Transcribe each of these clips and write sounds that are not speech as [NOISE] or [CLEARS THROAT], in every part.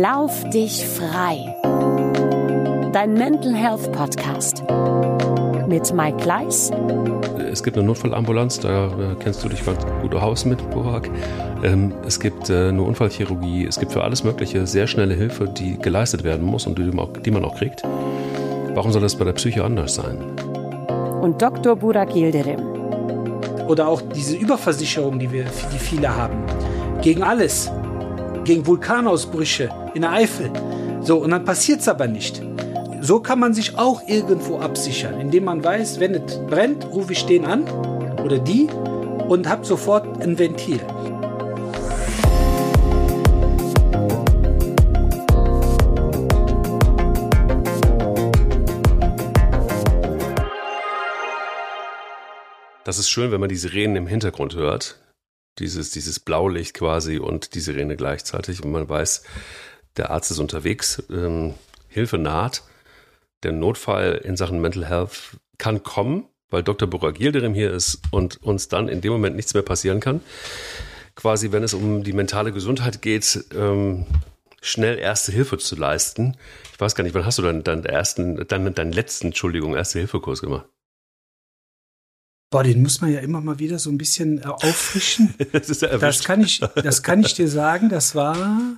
Lauf dich frei. Dein Mental Health Podcast mit Mike Gleis. Es gibt eine Notfallambulanz, da äh, kennst du dich ganz gut aus mit, Burak. Ähm, es gibt äh, eine Unfallchirurgie, es gibt für alles Mögliche sehr schnelle Hilfe, die geleistet werden muss und die man auch, die man auch kriegt. Warum soll das bei der Psyche anders sein? Und Dr. Burak Yildirim. Oder auch diese Überversicherung, die wir, die viele haben. Gegen alles. Gegen Vulkanausbrüche in der Eifel. So, und dann passiert es aber nicht. So kann man sich auch irgendwo absichern, indem man weiß, wenn es brennt, rufe ich den an oder die und habe sofort ein Ventil. Das ist schön, wenn man die Sirenen im Hintergrund hört. Dieses, dieses Blaulicht quasi und die Sirene gleichzeitig. Und man weiß, der Arzt ist unterwegs, ähm, Hilfe naht. Der Notfall in Sachen Mental Health kann kommen, weil Dr. Burak Yildirim hier ist und uns dann in dem Moment nichts mehr passieren kann. Quasi, wenn es um die mentale Gesundheit geht, ähm, schnell erste Hilfe zu leisten. Ich weiß gar nicht, wann hast du dann deinen ersten, deinen, deinen letzten, Entschuldigung, erste Hilfekurs gemacht? Boah, den muss man ja immer mal wieder so ein bisschen äh, auffrischen. [LAUGHS] das, ist ja Das kann ich, das kann ich dir sagen. Das war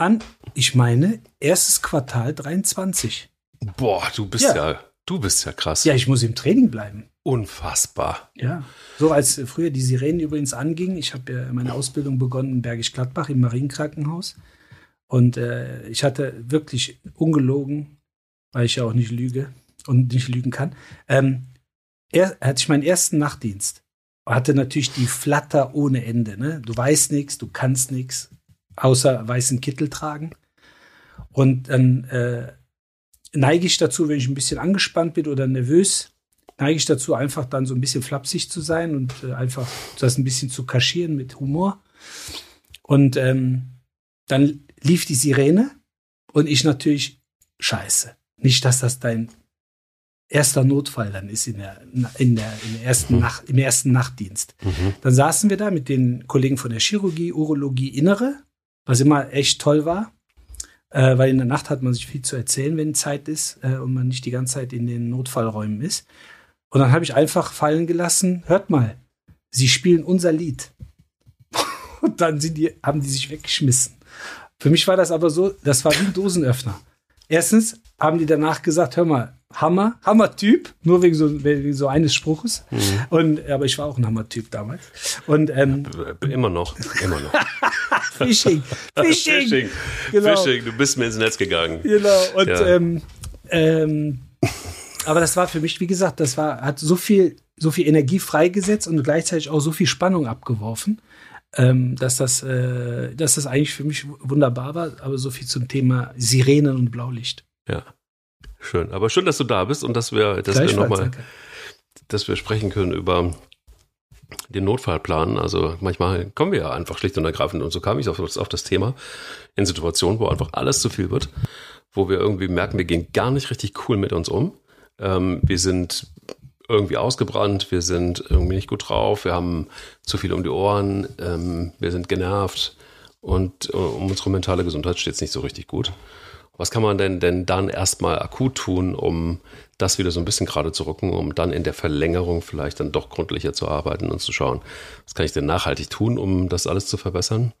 an, ich meine, erstes Quartal 23. Boah, du bist Ja. ja, du bist ja krass. Ja, ich muss im Training bleiben. Unfassbar. Ja. So als früher die Sirenen übrigens angingen. Ich habe ja meine Ausbildung begonnen in Bergisch Gladbach im Marienkrankenhaus. Und äh, ich hatte wirklich ungelogen, weil ich ja auch nicht lüge und nicht lügen kann. Ähm, er hatte ich meinen ersten Nachtdienst. Hatte natürlich die Flatter ohne Ende. Ne? Du weißt nichts, du kannst nichts, außer weißen Kittel tragen. Und dann äh, neige ich dazu, wenn ich ein bisschen angespannt bin oder nervös, neige ich dazu, einfach dann so ein bisschen flapsig zu sein und äh, einfach das ein bisschen zu kaschieren mit Humor. Und ähm, dann lief die Sirene und ich natürlich scheiße. Nicht, dass das dein erster Notfall dann ist in der, in der, in der ersten Nacht, im ersten Nachtdienst. Mhm. Dann saßen wir da mit den Kollegen von der Chirurgie, Urologie, Innere, was immer echt toll war. Äh, weil in der Nacht hat man sich viel zu erzählen, wenn Zeit ist äh, und man nicht die ganze Zeit in den Notfallräumen ist. Und dann habe ich einfach fallen gelassen, hört mal, sie spielen unser Lied. [LAUGHS] Und dann die, haben die sich weggeschmissen. Für mich war das aber so, das war wie ein Dosenöffner. Erstens haben die danach gesagt, hör mal, Hammer, Hammer-Typ, nur wegen so, wegen so eines Spruches. Und, aber ich war auch ein Hammer-Typ damals. Und ähm, B- Immer noch, immer noch. [LAUGHS] Phishing, Phishing, Fishing, Genau. Fishing, du bist mir ins Netz gegangen. Genau. Und Ja. ähm, ähm, aber das war für mich, wie gesagt, das war, hat so viel, so viel Energie freigesetzt und gleichzeitig auch so viel Spannung abgeworfen, ähm, dass das, äh, dass das eigentlich für mich wunderbar war. Aber so viel zum Thema Sirenen und Blaulicht. Ja. Schön. Aber schön, dass du da bist und dass wir, dass wir nochmal, dass wir sprechen können über den Notfallplan. Also manchmal kommen wir ja einfach schlicht und ergreifend und so kam ich auf, auf das Thema in Situationen, wo einfach alles zu viel wird, wo wir irgendwie merken, wir gehen gar nicht richtig cool mit uns um. Ähm, wir sind irgendwie ausgebrannt, wir sind irgendwie nicht gut drauf, wir haben zu viel um die Ohren, ähm, wir sind genervt und äh, um unsere mentale Gesundheit steht es nicht so richtig gut. Was kann man denn denn dann erstmal akut tun, um das wieder so ein bisschen gerade zu rücken, um dann in der Verlängerung vielleicht dann doch gründlicher zu arbeiten und zu schauen, was kann ich denn nachhaltig tun, um das alles zu verbessern?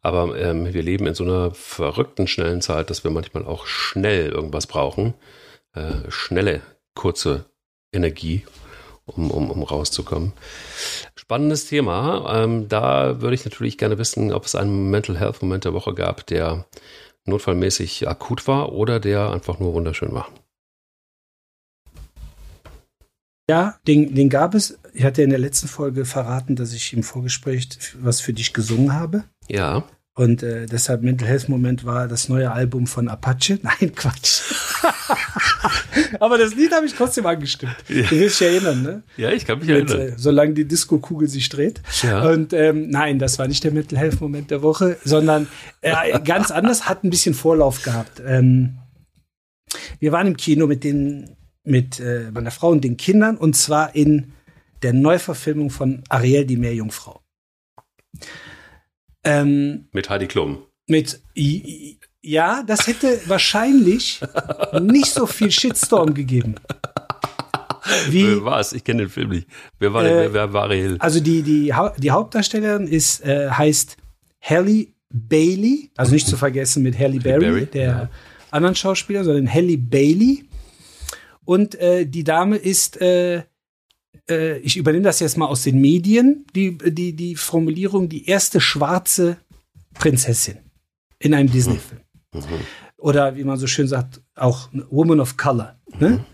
Aber ähm, wir leben in so einer verrückten, schnellen Zeit, dass wir manchmal auch schnell irgendwas brauchen. Äh, schnelle, kurze Energie, um, um, um rauszukommen. Spannendes Thema. Ähm, da würde ich natürlich gerne wissen, ob es einen Mental Health Moment der Woche gab, der notfallmäßig akut war oder der einfach nur wunderschön war. Ja, den, den gab es. Ich hatte in der letzten Folge verraten, dass ich im Vorgespräch was für dich gesungen habe. Ja, Und äh, deshalb Mental Health Moment war das neue Album von Apache. [LAUGHS] Nein, Quatsch. Aber das Lied habe ich trotzdem angestimmt. Du wirst dich erinnern, ne? ja, ich kann mich Mit, erinnern. äh, solange die Disco-Kugel sich dreht. Ja. Und ähm, nein, das war nicht der Mental Health Moment der Woche, sondern äh, ganz anders, hat ein bisschen Vorlauf gehabt. Ähm, wir waren im Kino mit den mit äh, meiner Frau und den Kindern und zwar in der Neuverfilmung von Ariel die Meerjungfrau. Ähm, Mit Heidi Klum. mit ja, das hätte wahrscheinlich nicht so viel Shitstorm gegeben. Wie, Wer war es? Ich kenne den Film nicht. Wer war, Äh, der, wer, wer war Ariel? also die, die, die Hauptdarstellerin ist, äh, heißt Halle Bailey, also nicht zu vergessen mit Halle Berry, Berry, der ja. anderen Schauspieler, sondern Halle Bailey. Und äh, die Dame ist, äh, äh, ich übernehme das jetzt mal aus den Medien, die, die, die Formulierung, die erste schwarze Prinzessin in einem Disney-Film. Oder wie man so schön sagt, auch Woman of Color. Ne?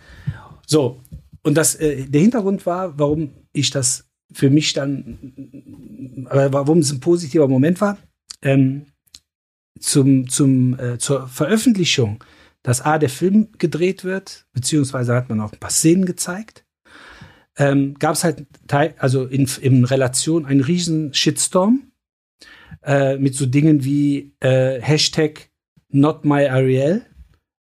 So, und das, äh, der Hintergrund war, warum ich das für mich dann, äh, warum es ein positiver Moment war, ähm, zum, zum, äh, zur Veröffentlichung, dass A, der Film gedreht wird, beziehungsweise hat man auch ein paar Szenen gezeigt, ähm, gab es halt, also in, in Relation einen riesen Shitstorm äh, mit so Dingen wie äh, Hashtag Not My Ariel.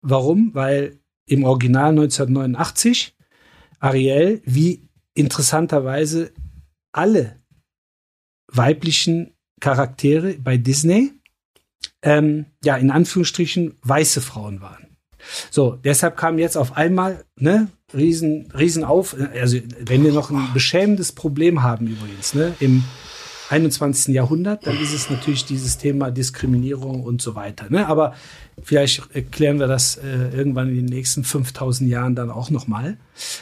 Warum? Weil im Original 1989 Ariel, wie interessanterweise alle weiblichen Charaktere bei Disney, ähm, ja, in Anführungsstrichen weiße Frauen waren. So, deshalb kam jetzt auf einmal, ne, riesen, riesen auf, also wenn wir noch ein beschämendes Problem haben übrigens, ne, im 21. Jahrhundert, dann ist es natürlich dieses Thema Diskriminierung und so weiter. Ne? Aber vielleicht erklären wir das äh, irgendwann in den nächsten 5000 Jahren dann auch nochmal.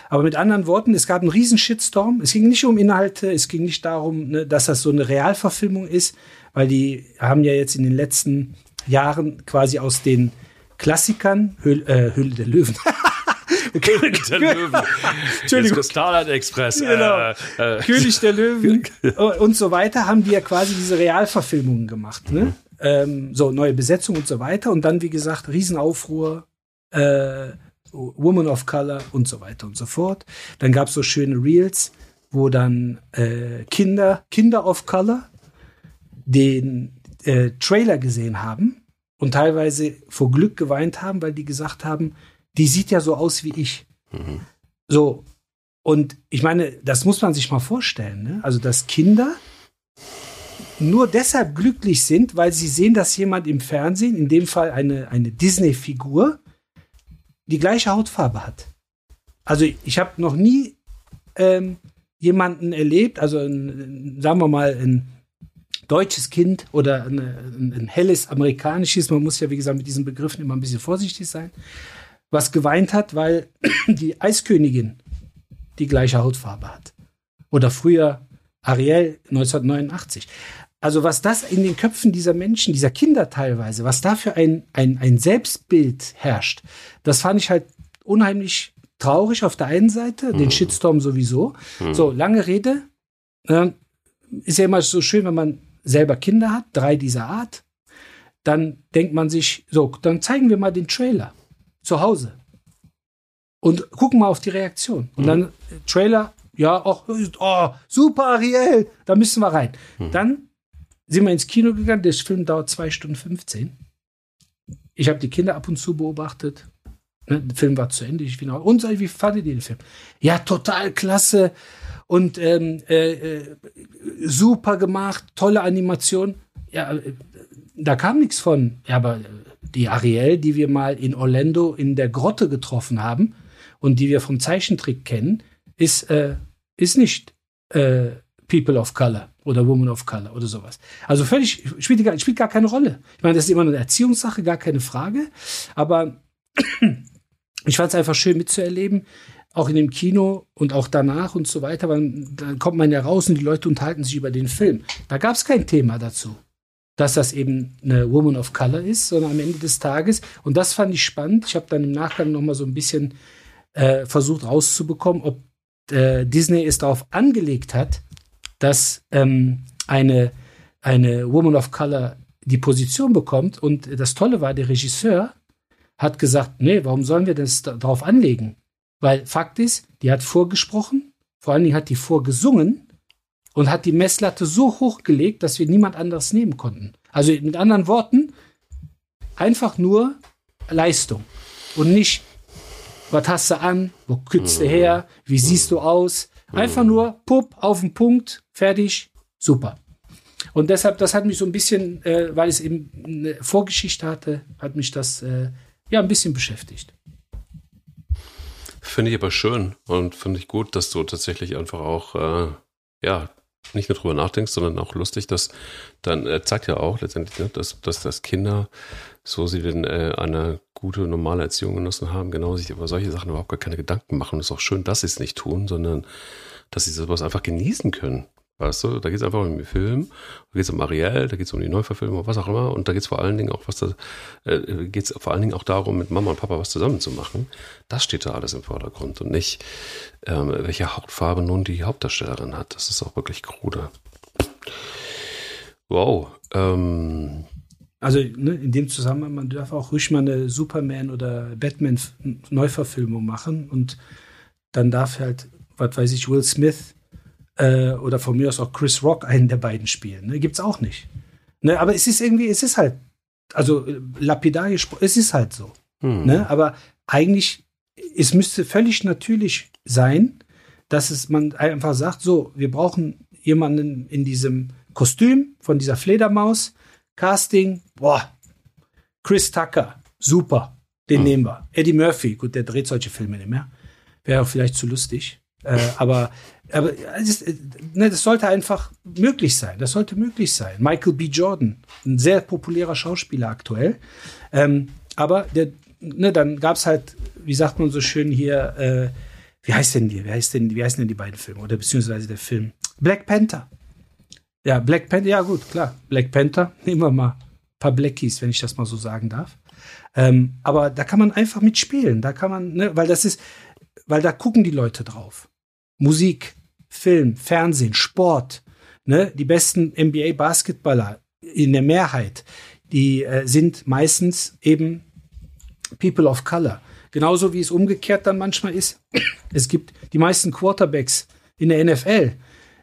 Aber mit anderen Worten, es gab einen riesen Shitstorm. Es ging nicht um Inhalte, es ging nicht darum, ne, dass das so eine Realverfilmung ist, weil die haben ja jetzt in den letzten Jahren quasi aus den Klassikern, Höhle, äh, Höhle der Löwen, [LAUGHS] der Löwen. [LAUGHS] Entschuldigung. Starlight Express. Genau. Äh, äh, König der Löwen [LAUGHS] und so weiter, haben die ja quasi diese Realverfilmungen gemacht. Ne? Ähm, so, neue Besetzung und so weiter. Und dann, wie gesagt, Riesenaufruhr, äh, Woman of Color und so weiter und so fort. Dann gab es so schöne Reels, wo dann äh, Kinder, Kinder of Color, den äh, Trailer gesehen haben und teilweise vor Glück geweint haben, weil die gesagt haben, die sieht ja so aus wie ich. So, und ich meine, das muss man sich mal vorstellen. Ne? Also, dass Kinder nur deshalb glücklich sind, weil sie sehen, dass jemand im Fernsehen, in dem Fall eine, eine Disney-Figur, die gleiche Hautfarbe hat. Also ich habe noch nie ähm, jemanden erlebt, also ein, sagen wir mal ein deutsches Kind oder eine, ein, ein helles amerikanisches, man muss ja wie gesagt mit diesen Begriffen immer ein bisschen vorsichtig sein, was geweint hat, weil [CLEARS THROAT] die Eiskönigin die gleiche Hautfarbe hat. Oder früher Ariel 1989. Also was das in den Köpfen dieser Menschen, dieser Kinder teilweise, was da für ein, ein, ein Selbstbild herrscht, das fand ich halt unheimlich traurig auf der einen Seite, den Shitstorm sowieso. So, lange Rede. Äh, ist ja immer so schön, wenn man selber Kinder hat, drei dieser Art. Dann denkt man sich, so, dann zeigen wir mal den Trailer zu Hause und gucken mal auf die Reaktion. Und dann äh, Trailer, ja, auch, oh, super Ariel, da müssen wir rein. Dann sind wir ins Kino gegangen, der Film dauert zwei Stunden 15. Ich habe die Kinder ab und zu beobachtet. Ne, Der Film war zu Ende. Ich bin auch, und so, wie fandet ihr den Film? Ja, total klasse und ähm, äh, äh, super gemacht, tolle Animation. Ja, äh, da kam nichts von. Ja, aber äh, die Ariel, die wir mal in Orlando in der Grotte getroffen haben und die wir vom Zeichentrick kennen, ist, äh, ist nicht äh, People of Color oder Woman of Color oder sowas. Also völlig, spielt gar, spielt gar keine Rolle. Ich meine, das ist immer eine Erziehungssache, gar keine Frage. Aber [CLEARS THROAT] ich fand es einfach schön mitzuerleben, auch in dem Kino und auch danach und so weiter. Dann kommt man ja raus und die Leute unterhalten sich über den Film. Da gab es kein Thema dazu, dass das eben eine Woman of Color ist, sondern am Ende des Tages. Und das fand ich spannend. Ich habe dann im Nachgang noch mal so ein bisschen äh, versucht rauszubekommen, ob äh, Disney es darauf angelegt hat, dass ähm, eine, eine Woman of Color die Position bekommt. Und das Tolle war, der Regisseur hat gesagt, nee, warum sollen wir das da- darauf anlegen? Weil Fakt ist, die hat vorgesprochen, vor allen Dingen hat die vorgesungen und hat die Messlatte so hochgelegt, dass wir niemand anderes nehmen konnten. Also mit anderen Worten, einfach nur Leistung und nicht, was hast du an, wo kützt du her, wie siehst du aus. Einfach nur, pupp, auf den Punkt, fertig, super. Und deshalb, das hat mich so ein bisschen, äh, weil es eben eine Vorgeschichte hatte, hat mich das äh, ja ein bisschen beschäftigt. Finde ich aber schön und finde ich gut, dass du tatsächlich einfach auch, äh, ja, nicht nur drüber nachdenkst, sondern auch lustig, dass dann äh, zeigt ja auch letztendlich, ne, dass, dass, dass Kinder, so sie denn äh, eine gute, normale Erziehung genossen haben, genau sich über solche Sachen überhaupt gar keine Gedanken machen. Und es ist auch schön, dass sie es nicht tun, sondern dass sie sowas einfach genießen können. Weißt du, da geht es einfach um den Film, da geht es um Ariel, da geht es um die Neuverfilmung, was auch immer. Und da geht es vor allen Dingen auch, was da, äh, geht vor allen Dingen auch darum, mit Mama und Papa was zusammen zu machen. Das steht da alles im Vordergrund und nicht, ähm, welche Hautfarbe nun die Hauptdarstellerin hat. Das ist auch wirklich krude. Wow. Ähm, also ne, in dem Zusammenhang, man darf auch ruhig mal eine Superman- oder Batman-Neuverfilmung machen und dann darf halt, was weiß ich, Will Smith äh, oder von mir aus auch Chris Rock einen der beiden spielen. Ne? Gibt's auch nicht. Ne? Aber es ist irgendwie, es ist halt, also äh, lapidar gesprochen, es ist halt so. Hm. Ne? Aber eigentlich, es müsste völlig natürlich sein, dass es man einfach sagt, so, wir brauchen jemanden in diesem Kostüm von dieser Fledermaus, Casting, boah, Chris Tucker, super, den hm. nehmen wir. Eddie Murphy, gut, der dreht solche Filme nicht mehr. Wäre auch vielleicht zu lustig. Äh, aber aber das, ne, das sollte einfach möglich sein. Das sollte möglich sein. Michael B. Jordan, ein sehr populärer Schauspieler aktuell. Ähm, aber der, ne, dann gab es halt, wie sagt man so schön hier, äh, wie heißt denn die? Wie heißt denn, wie heißen denn die beiden Filme? Oder beziehungsweise der Film? Black Panther. Ja, Black Panther, ja gut, klar. Black Panther, [LAUGHS] nehmen wir mal ein paar Blackies, wenn ich das mal so sagen darf. Ähm, aber da kann man einfach mitspielen. Da kann man, ne, weil das ist, weil da gucken die Leute drauf. Musik, Film, Fernsehen, Sport, ne, die besten NBA-Basketballer in der Mehrheit, die äh, sind meistens eben People of Color. Genauso wie es umgekehrt dann manchmal ist. [CLEARS THROAT] Es gibt die meisten Quarterbacks in der NFL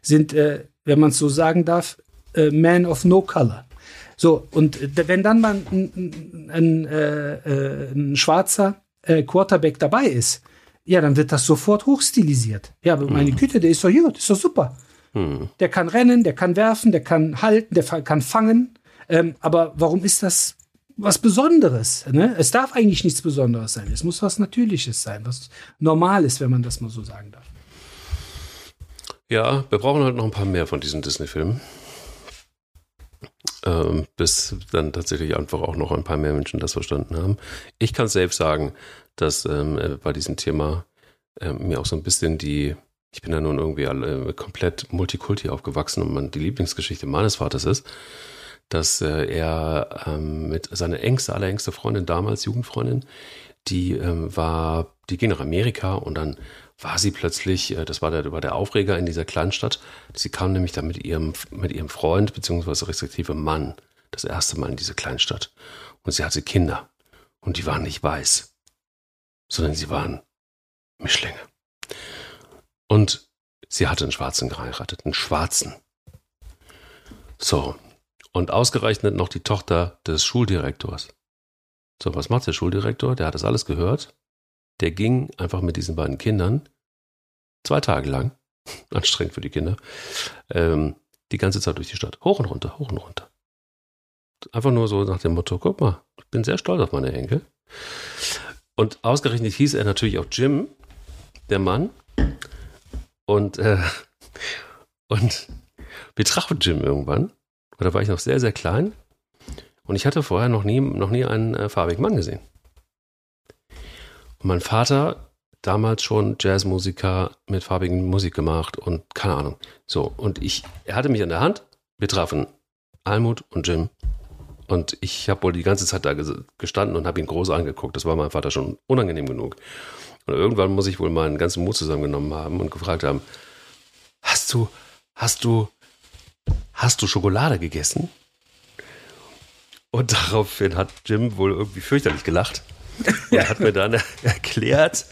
sind, äh, wenn man es so sagen darf, äh, Man of No Color. So, und äh, wenn dann mal ein, ein, äh, ein schwarzer äh, Quarterback dabei ist, ja, dann wird das sofort hochstilisiert. Ja, aber meine mhm. Güte, der ist doch gut, ist doch super. Mhm. Der kann rennen, der kann werfen, der kann halten, der kann fangen. Ähm, aber warum ist das was Besonderes? Ne? Es darf eigentlich nichts Besonderes sein. Es muss was Natürliches sein, was normal ist, wenn man das mal so sagen darf. Ja, wir brauchen halt noch ein paar mehr von diesen Disney-Filmen. Ähm, bis dann tatsächlich einfach auch noch ein paar mehr Menschen das verstanden haben. Ich kann selbst sagen, dass ähm, äh, bei diesem Thema äh, mir auch so ein bisschen die, ich bin ja nun irgendwie alle komplett Multikulti aufgewachsen und man, die Lieblingsgeschichte meines Vaters ist, dass äh, er ähm, mit seiner engste, allerengste Freundin damals, Jugendfreundin, die ähm, war, die ging nach Amerika und dann war sie plötzlich, äh, das war der, war der Aufreger in dieser Kleinstadt, sie kam nämlich dann mit ihrem, mit ihrem Freund, beziehungsweise respektive Mann, das erste Mal in diese Kleinstadt. Und sie hatte Kinder. Und die waren nicht weiß sondern sie waren Mischlinge. Und sie hatte einen Schwarzen geheiratet, einen Schwarzen. So, und ausgerechnet noch die Tochter des Schuldirektors. So, was macht der Schuldirektor? Der hat das alles gehört. Der ging einfach mit diesen beiden Kindern zwei Tage lang, [LAUGHS] anstrengend für die Kinder, ähm, die ganze Zeit durch die Stadt. Hoch und runter, hoch und runter. Einfach nur so nach dem Motto, guck mal, ich bin sehr stolz auf meine Enkel. Und ausgerechnet hieß er natürlich auch Jim, der Mann. Und, äh, [LAUGHS] und wir trafen Jim irgendwann. Und da war ich noch sehr, sehr klein. Und ich hatte vorher noch nie, noch nie einen äh, farbigen Mann gesehen. Mein Vater, damals schon Jazzmusiker mit farbigen Musik gemacht und keine Ahnung. So, und ich, er hatte mich an der Hand. Wir trafen Almut und Jim und ich habe wohl die ganze Zeit da gestanden und habe ihn groß angeguckt. Das war meinem Vater schon unangenehm genug. Und irgendwann muss ich wohl meinen ganzen Mut zusammengenommen haben und gefragt haben, hast du, hast du, hast du Schokolade gegessen? Und daraufhin hat Jim wohl irgendwie fürchterlich gelacht. Er hat mir dann [LAUGHS] erklärt,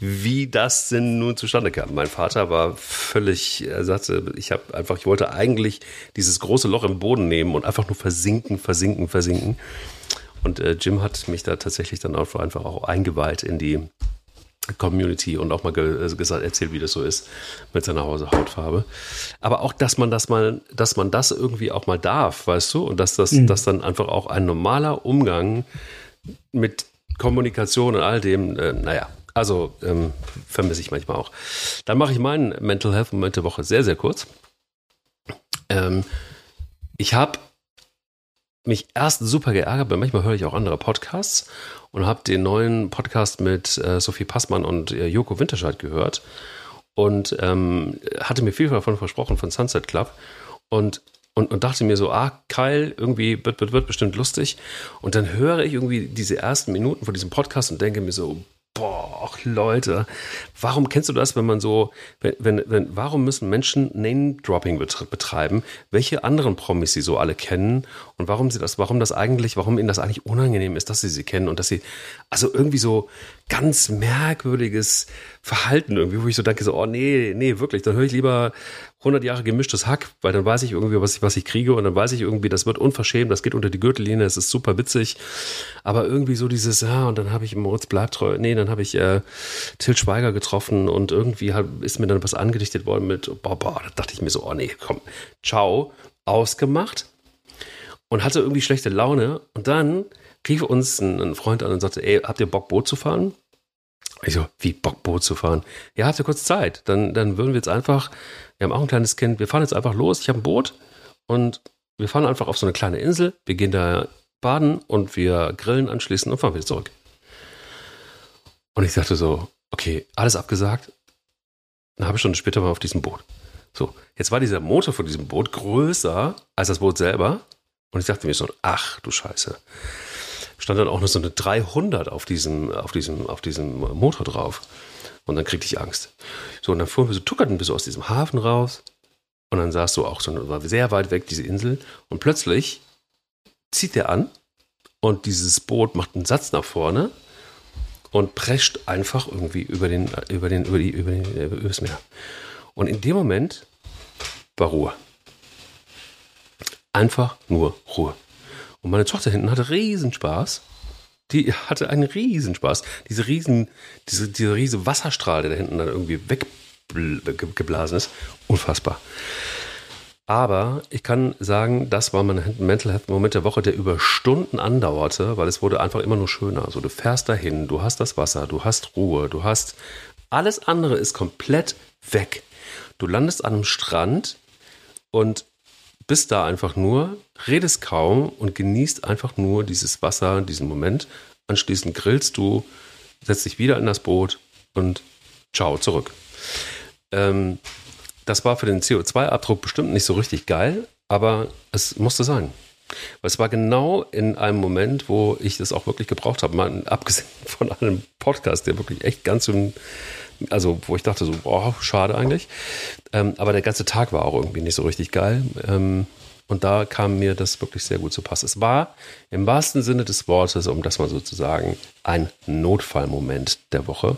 wie das denn nun zustande kam. Mein Vater war völlig, er sagte, ich habe einfach, ich wollte eigentlich dieses große Loch im Boden nehmen und einfach nur versinken, versinken, versinken. Und äh, Jim hat mich da tatsächlich dann auch einfach auch eingeweiht in die, Community und auch mal ge gesagt, erzählt, wie das so ist mit seiner Hautfarbe. Aber auch, dass man das mal, dass man das irgendwie auch mal darf, weißt du, und dass das, mhm. dass dann einfach auch ein normaler Umgang mit Kommunikation und all dem, äh, naja, also ähm, vermisse ich manchmal auch. Dann mache ich meinen Mental Health Moment der Woche sehr, sehr kurz. Ähm, ich habe mich erst super geärgert, weil manchmal höre ich auch andere Podcasts und habe den neuen Podcast mit äh, Sophie Passmann und äh, Joko Winterscheid gehört und ähm, hatte mir viel davon versprochen von Sunset Club und und, und dachte mir so, ah, Kyle, irgendwie wird, wird, wird bestimmt lustig. Und dann höre ich irgendwie diese ersten Minuten von diesem Podcast und denke mir so, boah, Leute, warum kennst du das, wenn man so, wenn, wenn, wenn warum müssen Menschen Name-Dropping betreiben, welche anderen Promis sie so alle kennen und warum sie das, warum das eigentlich, warum ihnen das eigentlich unangenehm ist, dass sie sie kennen und dass sie, also irgendwie so ganz merkwürdiges Verhalten irgendwie, wo ich so denke, so, oh nee, nee, wirklich, dann höre ich lieber 100 Jahre gemischtes Hack, weil dann weiß ich irgendwie, was ich, was ich kriege und dann weiß ich irgendwie, das wird unverschämt, das geht unter die Gürtellinie, das ist super witzig. Aber irgendwie so dieses, ja, und dann habe ich Moritz Bleibtreu, nee, dann habe ich äh, Til Schweiger getroffen und irgendwie hat, ist mir dann was angedichtet worden mit, boah, boah, da dachte ich mir so, oh nee, komm, ciao, ausgemacht und hatte irgendwie schlechte Laune und dann rief uns ein, ein Freund an und sagte, ey, habt ihr Bock, Boot zu fahren? Ich so, wie Bock, Boot zu fahren? Ja, habt ihr kurz Zeit? Dann, dann würden wir jetzt einfach wir haben auch ein kleines Kind, wir fahren jetzt einfach los, ich habe ein Boot und wir fahren einfach auf so eine kleine Insel, wir gehen da baden und wir grillen anschließend und fahren wieder zurück. Und ich dachte so, okay, alles abgesagt. Eine halbe Stunde später war auf diesem Boot. So, jetzt war dieser Motor von diesem Boot größer als das Boot selber. Und ich dachte mir so, ach du Scheiße. Stand dann auch noch so eine 300 auf diesem, auf diesem, auf diesem Motor drauf. Und dann kriegte ich Angst. So, und dann fuhren wir so, tuckerten wir so aus diesem Hafen raus. Und dann saß so auch so, war sehr weit weg, diese Insel. Und plötzlich zieht der an und dieses Boot macht einen Satz nach vorne und prescht einfach irgendwie über den, über den, über die, über den, über das Meer. Und in dem Moment war Ruhe. Einfach nur Ruhe. Und meine Tochter hinten hatte riesen Spaß die hatte einen Riesenspaß. Diese riesen, diese, dieser riese Wasserstrahl, der da hinten dann irgendwie weggeblasen ist. Unfassbar. Aber ich kann sagen, das war mein Mental Health Moment der Woche, der über Stunden andauerte, weil es wurde einfach immer nur schöner. Also du fährst dahin, du hast das Wasser, du hast Ruhe, du hast alles andere ist komplett weg. Du landest an einem Strand und bist da einfach nur, redest kaum und genießt einfach nur dieses Wasser, diesen Moment. Anschließend grillst du, setzt dich wieder in das Boot und ciao, zurück. Ähm, das war für den CO2-Abdruck bestimmt nicht so richtig geil, aber es musste sein. Weil es war genau in einem Moment, wo ich das auch wirklich gebraucht habe. Mal abgesehen [LAUGHS] von einem Podcast, der wirklich echt ganz so also wo ich dachte so, boah, schade eigentlich. Ähm, aber der ganze Tag war auch irgendwie nicht so richtig geil. Ähm, und da kam mir das wirklich sehr gut zu Pass. Es war im wahrsten Sinne des Wortes, um das mal sozusagen, ein Notfallmoment der Woche.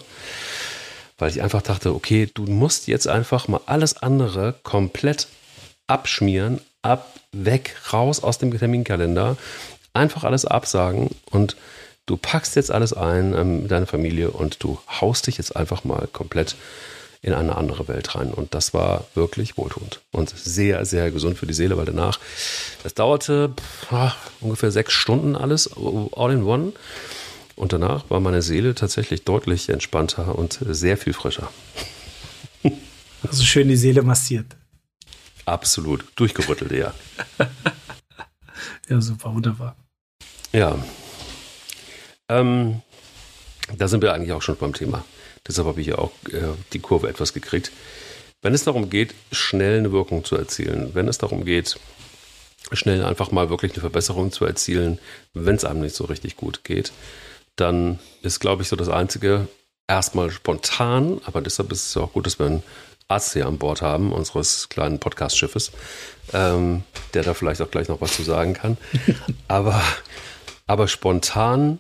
Weil ich einfach dachte, okay, du musst jetzt einfach mal alles andere komplett abschmieren, ab, weg, raus aus dem Terminkalender, einfach alles absagen und du packst jetzt alles ein ähm, mit deiner Familie und du haust dich jetzt einfach mal komplett in eine andere Welt rein. Und das war wirklich wohltuend und sehr, sehr gesund für die Seele, weil danach, das dauerte ach, ungefähr sechs Stunden alles, all in one. Und danach war meine Seele tatsächlich deutlich entspannter und sehr viel frischer. [LAUGHS] Also schön die Seele massiert. Absolut. Durchgerüttelt, ja. [LAUGHS] ja, super, wunderbar. Ja, ähm, da sind wir eigentlich auch schon beim Thema. Deshalb habe ich ja auch äh, die Kurve etwas gekriegt. Wenn es darum geht, schnell eine Wirkung zu erzielen, wenn es darum geht, schnell einfach mal wirklich eine Verbesserung zu erzielen, wenn es einem nicht so richtig gut geht, dann ist, glaube ich, so das Einzige, erstmal spontan, aber deshalb ist es auch gut, dass wir einen Arzt hier an Bord haben, unseres kleinen Podcast-Schiffes, ähm, der da vielleicht auch gleich noch was zu sagen kann. [LAUGHS] aber, aber spontan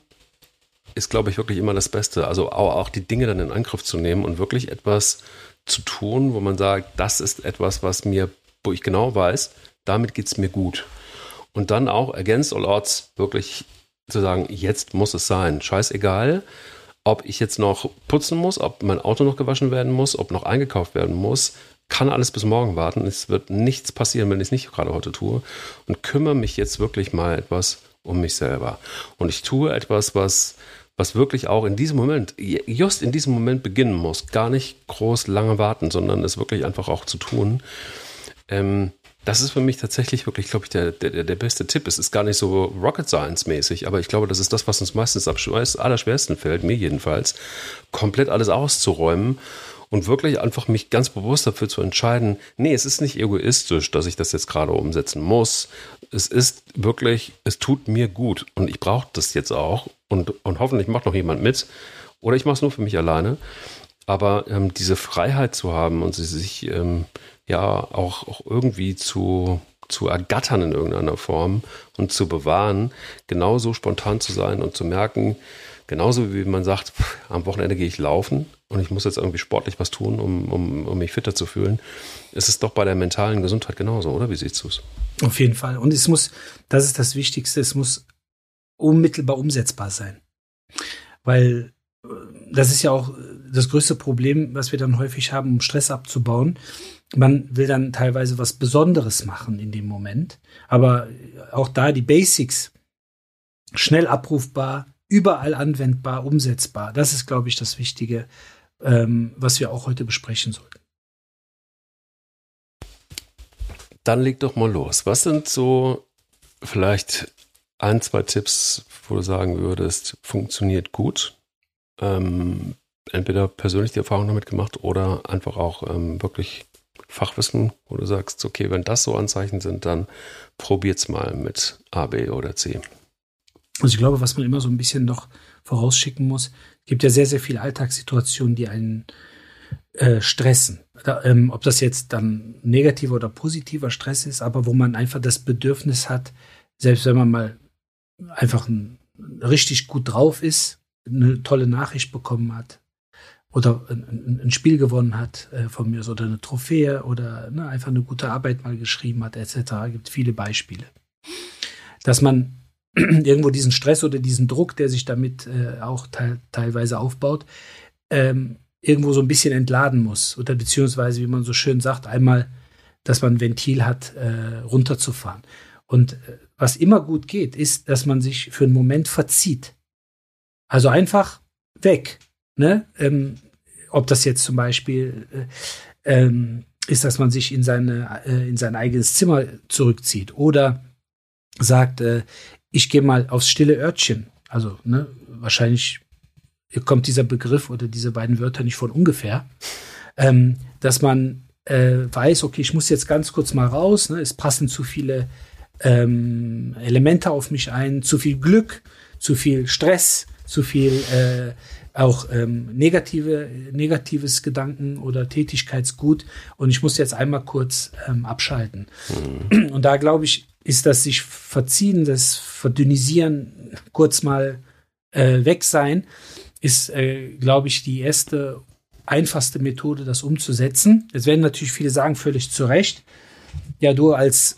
ist, glaube ich, wirklich immer das Beste. Also auch die Dinge dann in Angriff zu nehmen und wirklich etwas zu tun, wo man sagt, das ist etwas, was mir, wo ich genau weiß, damit geht es mir gut. Und dann auch against all odds wirklich zu sagen, jetzt muss es sein. Scheißegal, ob ich jetzt noch putzen muss, ob mein Auto noch gewaschen werden muss, ob noch eingekauft werden muss, kann alles bis morgen warten. Es wird nichts passieren, wenn ich es nicht gerade heute tue. Und kümmere mich jetzt wirklich mal etwas um mich selber. Und ich tue etwas, was, was wirklich auch in diesem Moment, just in diesem Moment beginnen muss. Gar nicht groß lange warten, sondern es wirklich einfach auch zu tun. Ähm, das ist für mich tatsächlich wirklich, glaube ich, der, der, der beste Tipp. Es ist gar nicht so Rocket Science-mäßig, aber ich glaube, das ist das, was uns meistens am allerschwersten fällt, mir jedenfalls, komplett alles auszuräumen und wirklich einfach mich ganz bewusst dafür zu entscheiden, nee, es ist nicht egoistisch, dass ich das jetzt gerade umsetzen muss. Es ist wirklich, es tut mir gut und ich brauche das jetzt auch und, und hoffentlich macht noch jemand mit oder ich mache es nur für mich alleine. Aber ähm, diese Freiheit zu haben und sich ähm, ja auch, auch irgendwie zu, zu ergattern in irgendeiner Form und zu bewahren, genauso spontan zu sein und zu merken, genauso wie man sagt, am Wochenende gehe ich laufen, und ich muss jetzt irgendwie sportlich was tun, um, um, um mich fitter zu fühlen, ist es doch bei der mentalen Gesundheit genauso, oder? Wie siehst du es? Auf jeden Fall. Und es muss, das ist das Wichtigste, es muss unmittelbar umsetzbar sein. Weil äh, das ist ja auch das größte Problem, was wir dann häufig haben, um Stress abzubauen. Man will dann teilweise was Besonderes machen in dem Moment. Aber auch da die Basics schnell abrufbar, überall anwendbar, umsetzbar. Das ist, glaube ich, das Wichtige, ähm, was wir auch heute besprechen sollten. Dann leg doch mal los. Was sind so vielleicht ein, zwei Tipps, wo du sagen würdest, funktioniert gut? Ähm, entweder persönlich die Erfahrung damit gemacht oder einfach auch ähm, wirklich Fachwissen, wo du sagst, okay, wenn das so Anzeichen sind, dann probiert's mal mit A, B oder C. Also ich glaube, was man immer so ein bisschen noch vorausschicken muss, gibt ja sehr, sehr viele Alltagssituationen, die einen äh, stressen. Da, ähm, ob das jetzt dann negativer oder positiver Stress ist, aber wo man einfach das Bedürfnis hat, selbst wenn man mal einfach ein, richtig gut drauf ist, eine tolle Nachricht bekommen hat oder ein, ein Spiel gewonnen hat äh, von mir oder eine Trophäe oder ne, einfach eine gute Arbeit mal geschrieben hat etc. Es gibt viele Beispiele. Dass man [CLEARS THROAT] irgendwo diesen Stress oder diesen Druck, der sich damit äh, auch te teilweise aufbaut, ähm, irgendwo so ein bisschen entladen muss. Oder beziehungsweise, wie man so schön sagt, einmal, dass man ein Ventil hat, äh, runterzufahren. Und äh, was immer gut geht, ist, dass man sich für einen Moment verzieht. Also einfach weg. Ne? Ähm, ob das jetzt zum Beispiel äh, ähm, ist, dass man sich in, seine, äh, in sein eigenes Zimmer zurückzieht oder sagt, äh, ich gehe mal aufs stille Örtchen. Also, ne, wahrscheinlich kommt dieser Begriff oder diese beiden Wörter nicht von ungefähr, ähm, dass man äh, weiß, okay, ich muss jetzt ganz kurz mal raus, ne, es passen zu viele ähm, Elemente auf mich ein, zu viel Glück, zu viel Stress, zu viel äh, auch ähm, negative, negatives Gedanken oder Tätigkeitsgut und ich muss jetzt einmal kurz ähm, abschalten. Mhm. Und da glaube ich, ist das sich verziehen, das Verdünnisieren, kurz mal äh, weg sein, ist, äh, glaube ich, die erste einfachste Methode, das umzusetzen. Jetzt werden natürlich viele sagen, völlig zu Recht, ja, du als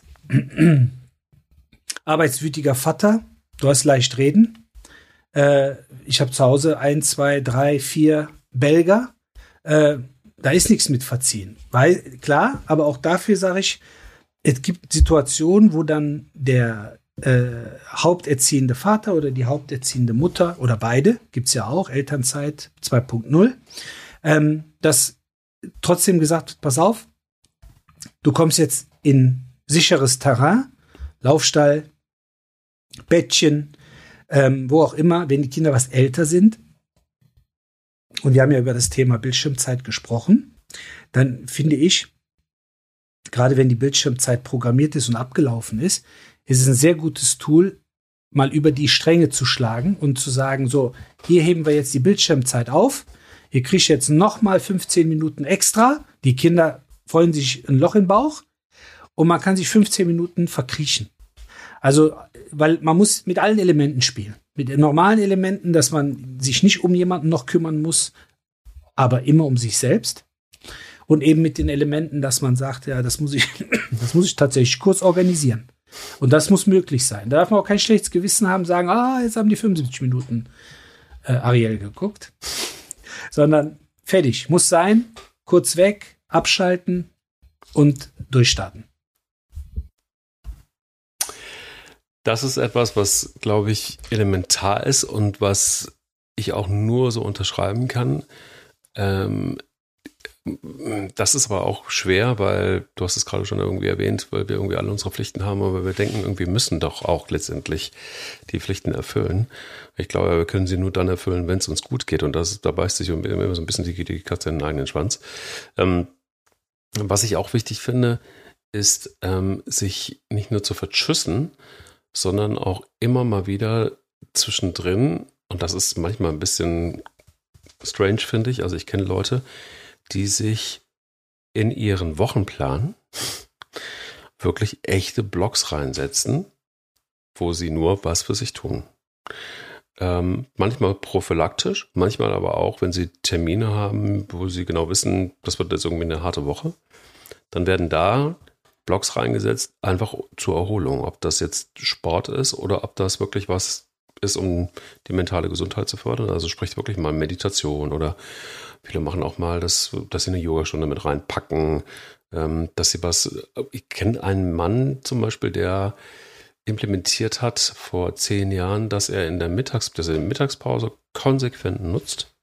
arbeitswütiger Vater, du hast leicht reden. Äh, ich habe zu Hause ein, zwei, drei, vier Belger. Äh, da ist nichts mit verziehen. Weil, klar, aber auch dafür sage ich, es gibt Situationen, wo dann der äh, haupterziehende Vater oder die haupterziehende Mutter oder beide, gibt es ja auch, Elternzeit 2.0, ähm, dass trotzdem gesagt wird, pass auf, du kommst jetzt in sicheres Terrain, Laufstall, Bettchen, ähm, wo auch immer, wenn die Kinder was älter sind, und wir haben ja über das Thema Bildschirmzeit gesprochen, dann finde ich, gerade wenn die Bildschirmzeit programmiert ist und abgelaufen ist, ist es ein sehr gutes Tool, mal über die Stränge zu schlagen und zu sagen, so, hier heben wir jetzt die Bildschirmzeit auf. Ihr kriegt jetzt noch mal 15 Minuten extra. Die Kinder freuen sich ein Loch im Bauch und man kann sich 15 Minuten verkriechen. Also, weil man muss mit allen Elementen spielen. Mit den normalen Elementen, dass man sich nicht um jemanden noch kümmern muss, aber immer um sich selbst und eben mit den Elementen, dass man sagt, ja, das muss ich, [COUGHS] das muss ich tatsächlich kurz organisieren. Und das muss möglich sein. Da darf man auch kein schlechtes Gewissen haben, sagen, ah, jetzt haben die 75 Minuten äh, Ariel geguckt, sondern fertig, muss sein, kurz weg, abschalten und durchstarten. Das ist etwas, was, glaube ich, elementar ist und was ich auch nur so unterschreiben kann. Ähm, das ist aber auch schwer, weil du hast es gerade schon irgendwie erwähnt, weil wir irgendwie alle unsere Pflichten haben, aber wir denken irgendwie müssen doch auch letztendlich die Pflichten erfüllen. Ich glaube, wir können sie nur dann erfüllen, wenn es uns gut geht und das, da beißt sich immer so ein bisschen die, die Katze in den eigenen Schwanz. Ähm, was ich auch wichtig finde, ist, ähm, sich nicht nur zu verschüssen, sondern auch immer mal wieder zwischendrin, und das ist manchmal ein bisschen strange, finde ich. Also ich kenne Leute, die sich in ihren Wochenplan [LAUGHS] wirklich echte Blocks reinsetzen, wo sie nur was für sich tun. Ähm, manchmal prophylaktisch, manchmal aber auch, wenn sie Termine haben, wo sie genau wissen, das wird jetzt irgendwie eine harte Woche, dann werden da Blocks reingesetzt, einfach zur Erholung. Ob das jetzt Sport ist oder ob das wirklich was ist, um die mentale Gesundheit zu fördern. Also spricht wirklich mal Meditation oder viele machen auch mal, das, dass sie eine Yogastunde mit reinpacken, ähm, dass sie was. Ich kenne einen Mann zum Beispiel, der implementiert hat vor zehn Jahren, dass er in der Mittags, dass er die Mittagspause konsequent nutzt,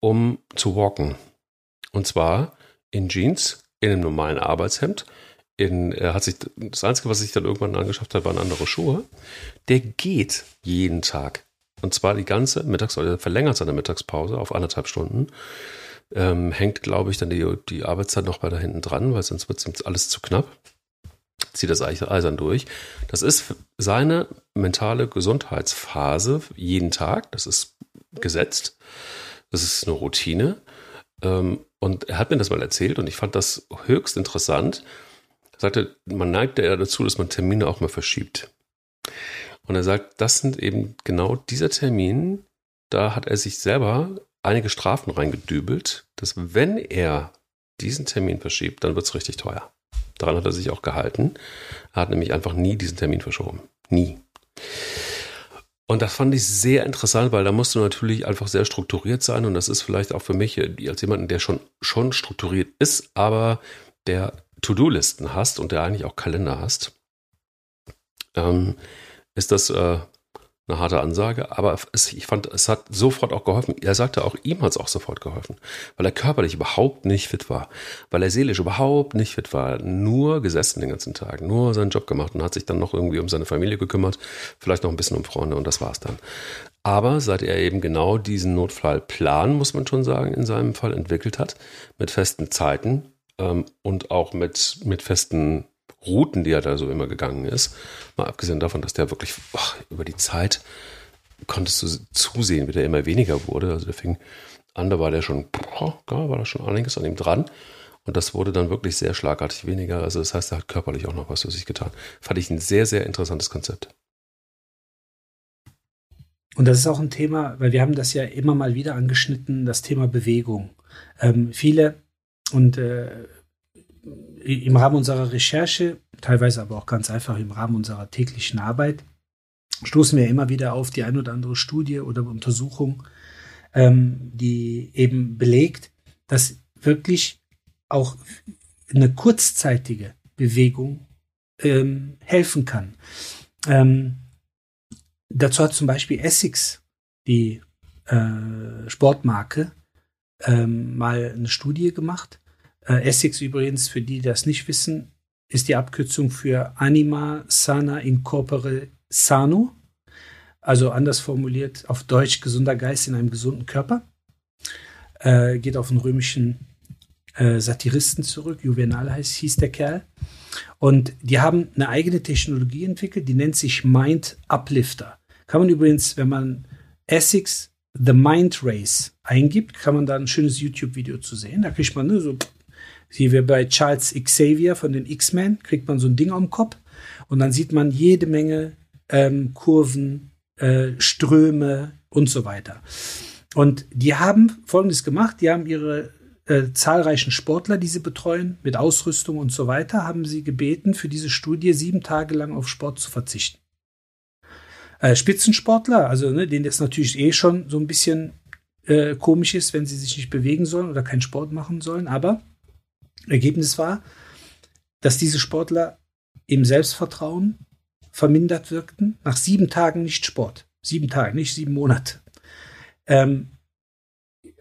um zu walken. Und zwar in Jeans, in einem normalen Arbeitshemd. In, er hat sich, das Einzige, was sich dann irgendwann angeschafft hat, waren andere Schuhe. Der geht jeden Tag. Und zwar die ganze Mittagspause, er verlängert seine Mittagspause auf anderthalb Stunden. Ähm, hängt, glaube ich, dann die, die Arbeitszeit noch weiter hinten dran, weil sonst wird es alles zu knapp zieht das eisern durch. Das ist seine mentale Gesundheitsphase jeden Tag. Das ist gesetzt. Das ist eine Routine. Ähm, und er hat mir das mal erzählt und ich fand das höchst interessant. Er sagte, man neigt ja dazu, dass man Termine auch mal verschiebt. Und er sagt, das sind eben genau dieser Termin, da hat er sich selber einige Strafen reingedübelt, dass wenn er diesen Termin verschiebt, dann wird es richtig teuer. Daran hat er sich auch gehalten. Er hat nämlich einfach nie diesen Termin verschoben. Nie. Und das fand ich sehr interessant, weil da musst du natürlich einfach sehr strukturiert sein. Und das ist vielleicht auch für mich äh, als jemanden, der schon, schon strukturiert ist, aber der To-Do-Listen hast und der eigentlich auch Kalender hast, ähm, ist das äh, eine harte Ansage, aber es, ich fand, es hat sofort auch geholfen. Er sagte auch, ihm hat es auch sofort geholfen, weil er körperlich überhaupt nicht fit war, weil er seelisch überhaupt nicht fit war, nur gesessen den ganzen Tag, nur seinen Job gemacht und hat sich dann noch irgendwie um seine Familie gekümmert, vielleicht noch ein bisschen um Freunde und das war's dann. Aber seit er eben genau diesen Notfallplan, muss man schon sagen, in seinem Fall entwickelt hat, mit festen Zeiten ähm, und auch mit, mit festen Routen, die er da so immer gegangen ist, mal abgesehen davon, dass der wirklich ach, über die Zeit konntest du zusehen, wie der immer weniger wurde. Also der fing an, da war der schon, boah, war da schon einiges an ihm dran. Und das wurde dann wirklich sehr schlagartig weniger. Also das heißt, er hat körperlich auch noch was für sich getan. Fand ich ein sehr, sehr interessantes Konzept. Und das ist auch ein Thema, weil wir haben das ja immer mal wieder angeschnitten, das Thema Bewegung. Ähm, viele, und äh, im Rahmen unserer Recherche, teilweise aber auch ganz einfach im Rahmen unserer täglichen Arbeit, stoßen wir immer wieder auf die ein oder andere Studie oder Untersuchung, ähm, die eben belegt, dass wirklich auch eine kurzzeitige Bewegung ähm, helfen kann. Ähm, dazu hat zum Beispiel Essex, die äh, Sportmarke, ähm, mal eine Studie gemacht äh, Essex übrigens, für die, das nicht wissen, ist die Abkürzung für Anima Sana Incorpore Sano. Also anders formuliert auf Deutsch gesunder Geist in einem gesunden Körper. Äh, geht auf den römischen äh, Satiristen zurück. Juvenal heißt, hieß der Kerl. Und die haben eine eigene Technologie entwickelt, die nennt sich Mind Uplifter. Kann man übrigens, wenn man Essex The Mind Race eingibt, kann man da ein schönes YouTube-Video zu sehen. Da kriegt man ne, so wie wir bei Charles Xavier von den X-Men, kriegt man so ein Ding am Kopf und dann sieht man jede Menge ähm, Kurven, äh, Ströme und so weiter. Und die haben Folgendes gemacht, die haben ihre äh, zahlreichen Sportler, die sie betreuen, mit Ausrüstung und so weiter, haben sie gebeten, für diese Studie sieben Tage lang auf Sport zu verzichten. Äh, Spitzensportler, also ne, denen das natürlich eh schon so ein bisschen äh, komisch ist, wenn sie sich nicht bewegen sollen oder keinen Sport machen sollen. Aber Ergebnis war, dass diese Sportler im Selbstvertrauen vermindert wirkten, nach sieben Tagen nicht Sport. Sieben Tage, nicht sieben Monate. Ähm,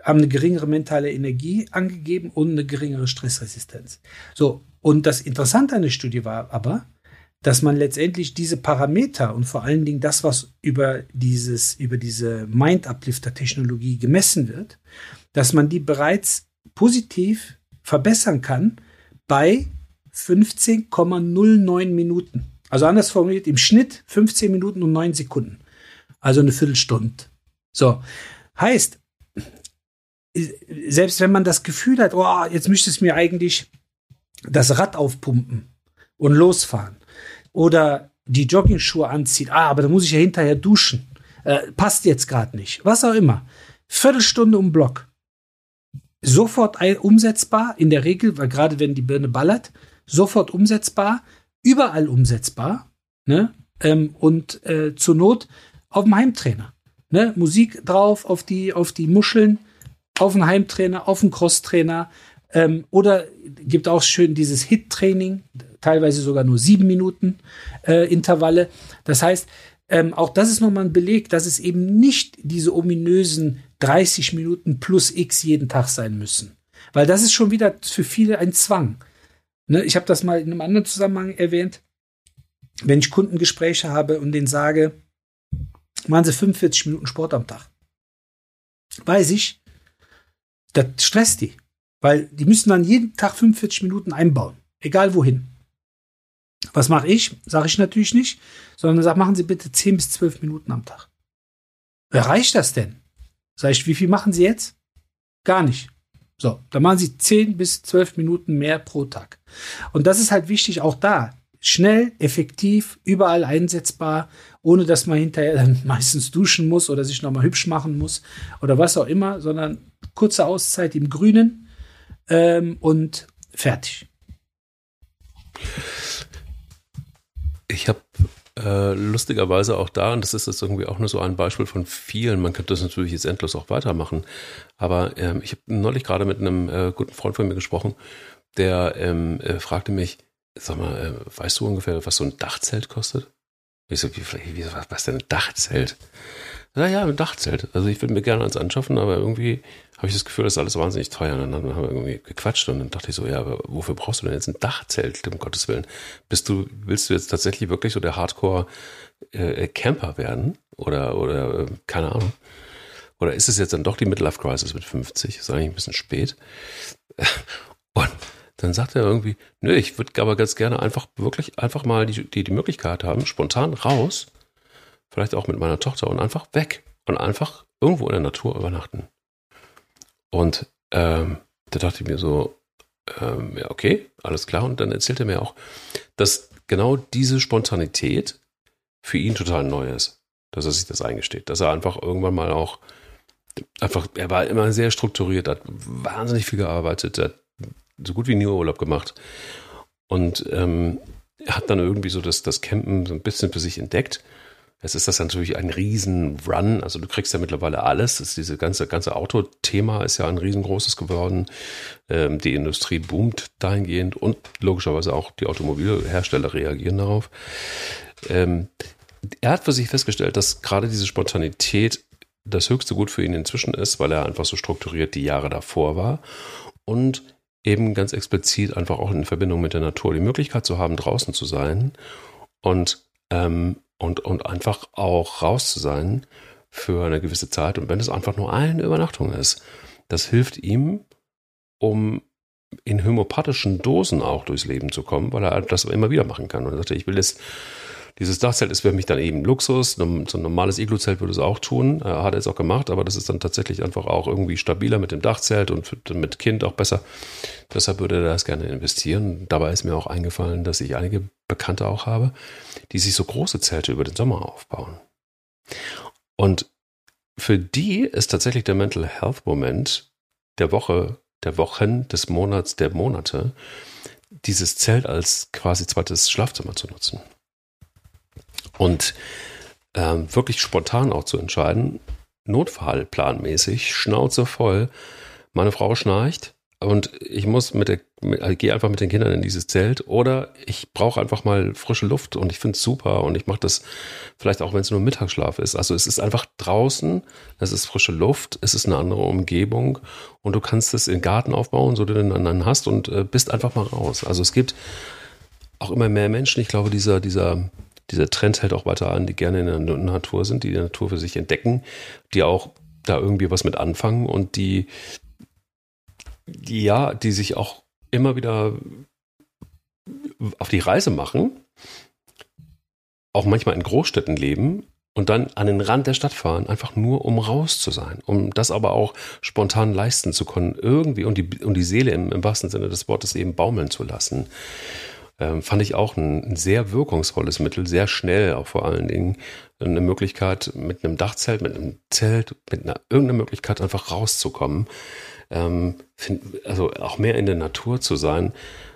haben eine geringere mentale Energie angegeben und eine geringere Stressresistenz. So, und das Interessante an der Studie war aber, dass man letztendlich diese Parameter und vor allen Dingen das, was über dieses, über diese Mind-Uplifter-Technologie gemessen wird, dass man die bereits positiv verbessern kann bei 15,09 Minuten. Also anders formuliert, im Schnitt 15 Minuten und 9 Sekunden. Also eine Viertelstunde. So. Heißt, selbst wenn man das Gefühl hat, oh, jetzt müsste es mir eigentlich das Rad aufpumpen und losfahren, oder die Jogging-Schuhe anzieht, ah, aber da muss ich ja hinterher duschen. Äh, passt jetzt gerade nicht. Was auch immer. Viertelstunde um Block. Sofort umsetzbar, in der Regel, weil gerade wenn die Birne ballert, sofort umsetzbar, überall umsetzbar, ne? Ähm, und äh, zur Not auf dem Heimtrainer. Ne? Musik drauf, auf die, auf die Muscheln, auf den Heimtrainer, auf den Crosstrainer. Ähm, oder gibt auch schön dieses Hit-Training, teilweise sogar nur sieben Minuten äh, Intervalle. Das heißt, ähm, auch das ist nochmal ein Beleg, dass es eben nicht diese ominösen 30 Minuten plus X jeden Tag sein müssen. Weil das ist schon wieder für viele ein Zwang. Ne, ich habe das mal in einem anderen Zusammenhang erwähnt. Wenn ich Kundengespräche habe und denen sage, machen Sie 45 Minuten Sport am Tag. Weiß ich, das stresst die. Weil die müssen dann jeden Tag 45 Minuten einbauen. Egal wohin. Was mache ich? Sage ich natürlich nicht, sondern sage, machen Sie bitte 10 bis 12 Minuten am Tag. Wer reicht das denn? Sag ich, wie viel machen Sie jetzt? Gar nicht. So, dann machen Sie 10 bis 12 Minuten mehr pro Tag. Und das ist halt wichtig, auch da. Schnell, effektiv, überall einsetzbar, ohne dass man hinterher dann [LAUGHS] meistens duschen muss oder sich nochmal hübsch machen muss oder was auch immer, sondern kurze Auszeit im Grünen ähm, und fertig. Ich habe äh, lustigerweise auch da, und das ist jetzt irgendwie auch nur so ein Beispiel von vielen, man könnte das natürlich jetzt endlos auch weitermachen, aber ähm, ich habe neulich gerade mit einem äh, guten Freund von mir gesprochen, der ähm, äh, fragte mich, sag mal, äh, weißt du ungefähr, was so ein Dachzelt kostet? Ich so, wie, wie, was denn ein Dachzelt? Naja, ein Dachzelt. Also ich würde mir gerne eins anschaffen, aber irgendwie habe ich das Gefühl, das ist alles wahnsinnig teuer. Und dann haben wir irgendwie gequatscht und dann dachte ich so, ja, aber wofür brauchst du denn jetzt ein Dachzelt, um Gottes Willen? Bist du, willst du jetzt tatsächlich wirklich so der Hardcore-Camper äh, werden? Oder, oder, äh, keine Ahnung. Oder ist es jetzt dann doch die Midlife Crisis mit 50? Ist eigentlich ein bisschen spät. [LAUGHS] Und dann sagt er irgendwie, nö, ich würde aber ganz gerne einfach wirklich einfach mal die, die, die Möglichkeit haben, spontan raus, vielleicht auch mit meiner Tochter und einfach weg und einfach irgendwo in der Natur übernachten. Und ähm, da dachte ich mir so, ähm, ja, okay, alles klar. Und dann erzählt er mir auch, dass genau diese Spontanität für ihn total neu ist. Dass er sich das eingesteht. Dass er einfach irgendwann mal auch, einfach, er war immer sehr strukturiert, hat wahnsinnig viel gearbeitet, hat so gut wie nie Urlaub gemacht. Und ähm, er hat dann irgendwie so das, das Campen so ein bisschen für sich entdeckt Jetzt ist das natürlich ein Riesen-Run. Also du kriegst ja mittlerweile alles. Das diese ganze, ganze Autothema ist ja ein riesengroßes geworden. Ähm, die Industrie boomt dahingehend und logischerweise auch die Automobilhersteller reagieren darauf. Ähm, er hat für sich festgestellt, dass gerade diese Spontanität das höchste Gut für ihn inzwischen ist, weil er einfach so strukturiert die Jahre davor war und eben ganz explizit einfach auch in Verbindung mit der Natur die Möglichkeit zu haben, draußen zu sein und ähm, und, und einfach auch raus zu sein für eine gewisse Zeit. Und wenn es einfach nur eine Übernachtung ist, das hilft ihm, um in homöopathischen Dosen auch durchs Leben zu kommen, weil er das immer wieder machen kann. Und er sagte, ich will jetzt, dieses Dachzelt ist für mich dann eben Luxus. So ein normales Iglu-Zelt würde es auch tun. Äh, hat er jetzt auch gemacht, aber das ist dann tatsächlich einfach auch irgendwie stabiler mit dem Dachzelt und mit Kind auch besser. Deshalb würde er das gerne investieren. Dabei ist mir auch eingefallen, dass ich einige Bekannte auch habe, die sich so große Zelte über den Sommer aufbauen. Und für die ist tatsächlich der Mental Health Moment der Woche, der Wochen, des Monats, der Monate, dieses Zelt als quasi zweites Schlafzimmer zu nutzen. Und ähm, wirklich spontan auch zu entscheiden, notfallplanmäßig, Schnauze voll. Meine Frau schnarcht und ich muss mit der, gehe einfach mit den Kindern in dieses Zelt oder ich brauche einfach mal frische Luft und ich finde es super und ich mache das vielleicht auch, wenn es nur Mittagsschlaf ist. Also es ist einfach draußen, es ist frische Luft, es ist eine andere Umgebung und du kannst es in den Garten aufbauen, so du den dann hast und äh, bist einfach mal raus. Also es gibt auch immer mehr Menschen, ich glaube, dieser, dieser, dieser Trend hält auch weiter an, die gerne in der Natur sind, die die Natur für sich entdecken, die auch da irgendwie was mit anfangen und die ja, die sich auch immer wieder auf die Reise machen, auch manchmal in Großstädten leben und dann an den Rand der Stadt fahren, einfach nur um raus zu sein, um das aber auch spontan leisten zu können, irgendwie und die, und die Seele im, im wahrsten Sinne des Wortes eben baumeln zu lassen. Ähm, fand ich auch ein, ein, sehr wirkungsvolles Mittel, sehr schnell auch vor allen Dingen eine Möglichkeit mit einem Dachzelt, mit einem Zelt, mit einer irgendeiner Möglichkeit einfach rauszukommen ähm, find, also auch mehr in der Natur zu sein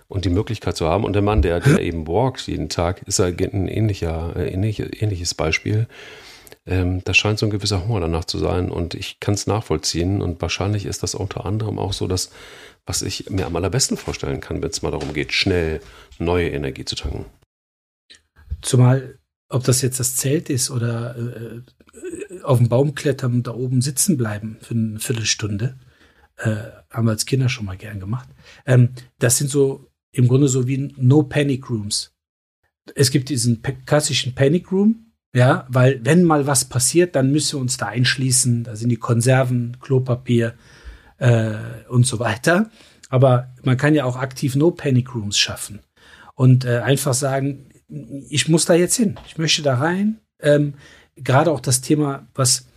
und die Möglichkeit zu haben. Und der Mann, der, der [LAUGHS] eben walkt jeden Tag, ist ein ähnlicher, äh, ähnlich, ähnliches Beispiel. Ähm, da scheint so ein gewisser Hunger danach zu sein und ich kann es nachvollziehen. Und wahrscheinlich ist das unter anderem auch so, dass was ich mir am allerbesten vorstellen kann, wenn es mal darum geht, schnell neue Energie zu tanken. Zumal, ob das jetzt das Zelt ist oder äh, auf dem Baum klettern und da oben sitzen bleiben für eine Viertelstunde, äh, haben wir als Kinder schon mal gern gemacht. Ähm, das sind so im Grunde so wie No Panic Rooms. Es gibt diesen klassischen Panic Room, ja, weil wenn mal was passiert, dann müssen wir uns da einschließen. Da sind die Konserven, Klopapier äh, und so weiter. Aber man kann ja auch aktiv No Panic Rooms schaffen und äh, einfach sagen, ich muss da jetzt hin, ich möchte da rein. Ähm, Gerade auch das Thema, was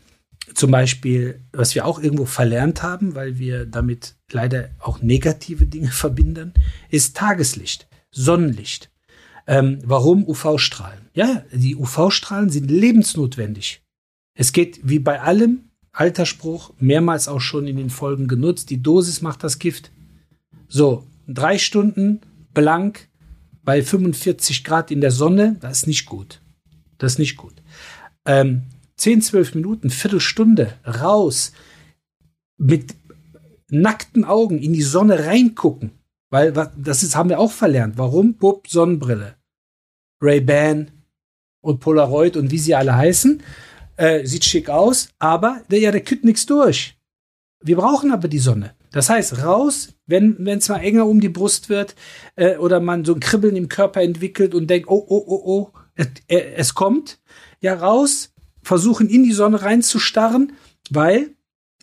zum Beispiel, was wir auch irgendwo verlernt haben, weil wir damit leider auch negative Dinge [LAUGHS] verbinden, ist Tageslicht, Sonnenlicht. Ähm, warum UV-Strahlen? Ja, die UV-Strahlen sind lebensnotwendig. Es geht wie bei allem, alter Spruch, mehrmals auch schon in den Folgen genutzt, die Dosis macht das Gift. So, drei Stunden blank bei 45 Grad in der Sonne, das ist nicht gut. Das ist nicht gut. Ähm, 10, 12 Minuten, Viertelstunde raus, mit nackten Augen in die Sonne reingucken. Weil das ist, haben wir auch verlernt. Warum? Bub, Sonnenbrille. Ray-Ban und Polaroid und wie sie alle heißen. Äh, sieht schick aus, aber der, ja, der kütt nichts durch. Wir brauchen aber die Sonne. Das heißt, raus, wenn es mal enger um die Brust wird äh, oder man so ein Kribbeln im Körper entwickelt und denkt, oh, oh, oh, oh, es, äh, es kommt. Ja, raus, versuchen, in die Sonne reinzustarren, weil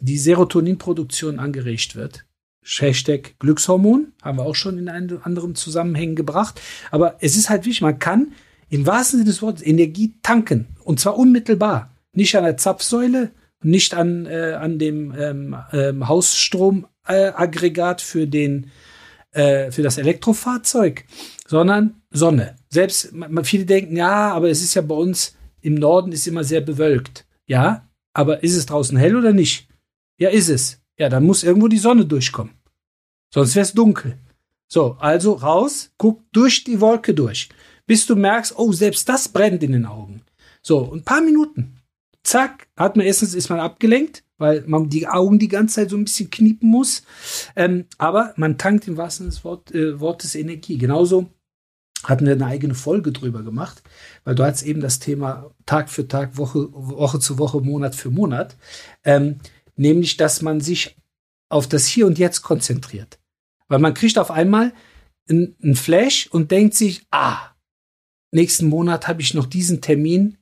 die Serotoninproduktion angeregt wird. Hashtag Glückshormon haben wir auch schon in einem anderen Zusammenhängen gebracht. Aber es ist halt wichtig, man kann im wahrsten Sinne des Wortes Energie tanken. Und zwar unmittelbar. Nicht an der Zapfsäule, nicht an, äh, an dem ähm, ähm, Hausstromaggregat äh, für äh, für das Elektrofahrzeug, sondern Sonne. Selbst man, viele denken, ja, aber es ist ja bei uns im Norden ist immer sehr bewölkt. Ja, aber ist es draußen hell oder nicht? Ja, ist es. Ja, dann muss irgendwo die Sonne durchkommen. Sonst wäre es dunkel. So, also raus, guck durch die Wolke durch, bis du merkst, oh, selbst das brennt in den Augen. So, ein paar Minuten. Zack, hat man erstens ist man abgelenkt, weil man die Augen die ganze Zeit so ein bisschen kniepen muss. Ähm, aber man tankt im wahrsten Sinne des Wort, äh, Wortes Energie. Genauso hatten wir eine eigene Folge drüber gemacht, weil du hast eben das Thema Tag für Tag, Woche, Woche zu Woche, Monat für Monat, ähm, nämlich, dass man sich auf das Hier und Jetzt konzentriert. Weil man kriegt auf einmal ein Flash und denkt sich, ah, nächsten Monat habe ich noch diesen Termin,